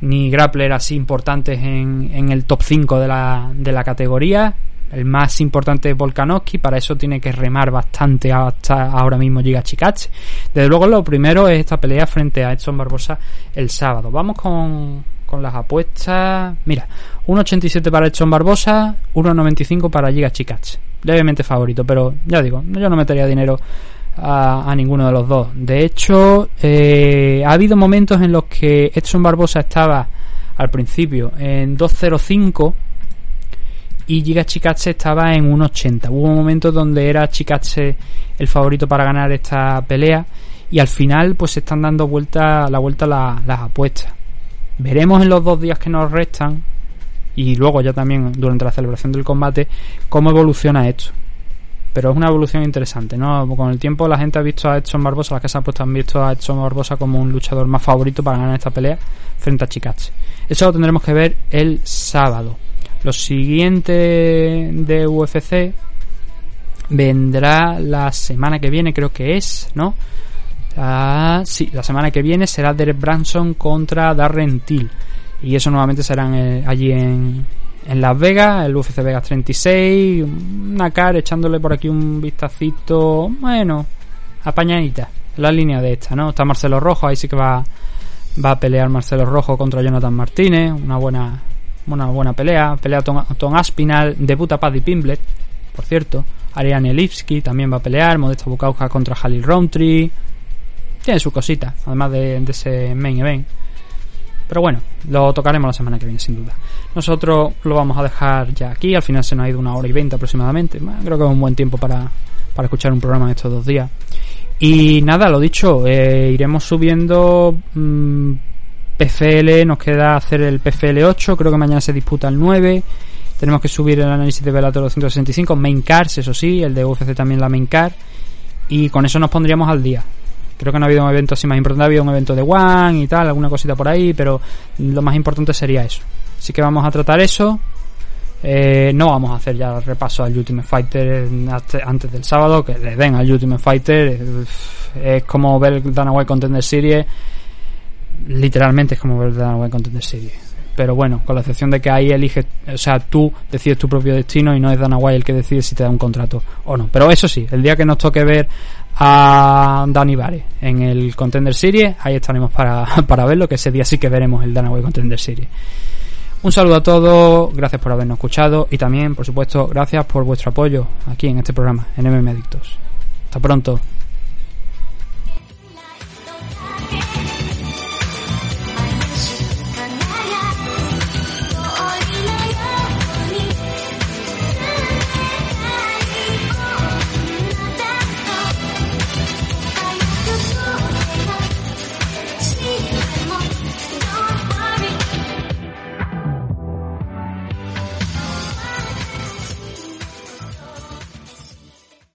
ni grapplers así importantes en, en el top 5 de la, de la categoría. El más importante es Volkanovski, para eso tiene que remar bastante hasta ahora mismo Giga Chikatse. Desde luego lo primero es esta pelea frente a Edson Barbosa el sábado. Vamos con, con las apuestas. Mira, 1.87 para Edson Barbosa, 1.95 para Giga Chikatse. Levemente favorito, pero ya digo, yo no metería dinero a, ninguno de los dos. De hecho, eh, ha habido momentos en los que Edson Barbosa estaba al principio en 2.05 y Giga Chikatse estaba en un 80. Hubo momentos donde era Chikatse el favorito para ganar esta pelea y al final pues se están dando vuelta, la vuelta las apuestas. Veremos en los dos días que nos restan y luego ya también durante la celebración del combate cómo evoluciona esto. Pero es una evolución interesante, ¿no? Con el tiempo la gente ha visto a Edson Barbosa, las casas pues han visto a Edson Barbosa como un luchador más favorito para ganar esta pelea frente a Chikatse. Eso lo tendremos que ver el sábado. Lo siguiente de UFC vendrá la semana que viene, creo que es, ¿no? Ah, sí, la semana que viene será Derek Branson contra Darren Till. Y eso nuevamente serán eh, allí en, en Las Vegas, el UFC Vegas 36. Una cara echándole por aquí un vistacito, bueno, apañadita. La línea de esta, ¿no? Está Marcelo Rojo, ahí sí que va, va a pelear Marcelo Rojo contra Jonathan Martínez. Una buena, una buena pelea. Pelea Tom, Aspinal, debuta Paddy Pimblet, por cierto. Ariane Lipski también va a pelear. Modesta Bukauja contra Halil Roundtree. Tiene su cosita, además de, ese main event. Pero bueno, lo tocaremos la semana que viene, sin duda. Nosotros lo vamos a dejar ya aquí. Al final se nos ha ido una hora y veinte aproximadamente. creo que es un buen tiempo para, para escuchar un programa en estos dos días. Y nada, lo dicho, eh, iremos subiendo mmm, PFL. Nos queda hacer el PFL 8. Creo que mañana se disputa el 9. Tenemos que subir el análisis de Velator 265. Main Cars, eso sí. El de UFC también la Main Car. Y con eso nos pondríamos al día. Creo que no ha habido un evento así más importante, ha habido un evento de One y tal, alguna cosita por ahí, pero lo más importante sería eso. Así que vamos a tratar eso. Eh, no vamos a hacer ya repaso al Ultimate Fighter antes del sábado, que le den al Ultimate Fighter. Es como ver el Dana White Contender Series. Literalmente es como ver el Dana White Contender Series. Pero bueno, con la excepción de que ahí eliges, o sea, tú decides tu propio destino y no es Dana White el que decide si te da un contrato o no. Pero eso sí, el día que nos toque ver a Danny Vare en el Contender Series. Ahí estaremos para, para verlo, que ese día sí que veremos el Danaway Contender Series. Un saludo a todos, gracias por habernos escuchado y también, por supuesto, gracias por vuestro apoyo aquí en este programa, en MM Adictos. Hasta pronto.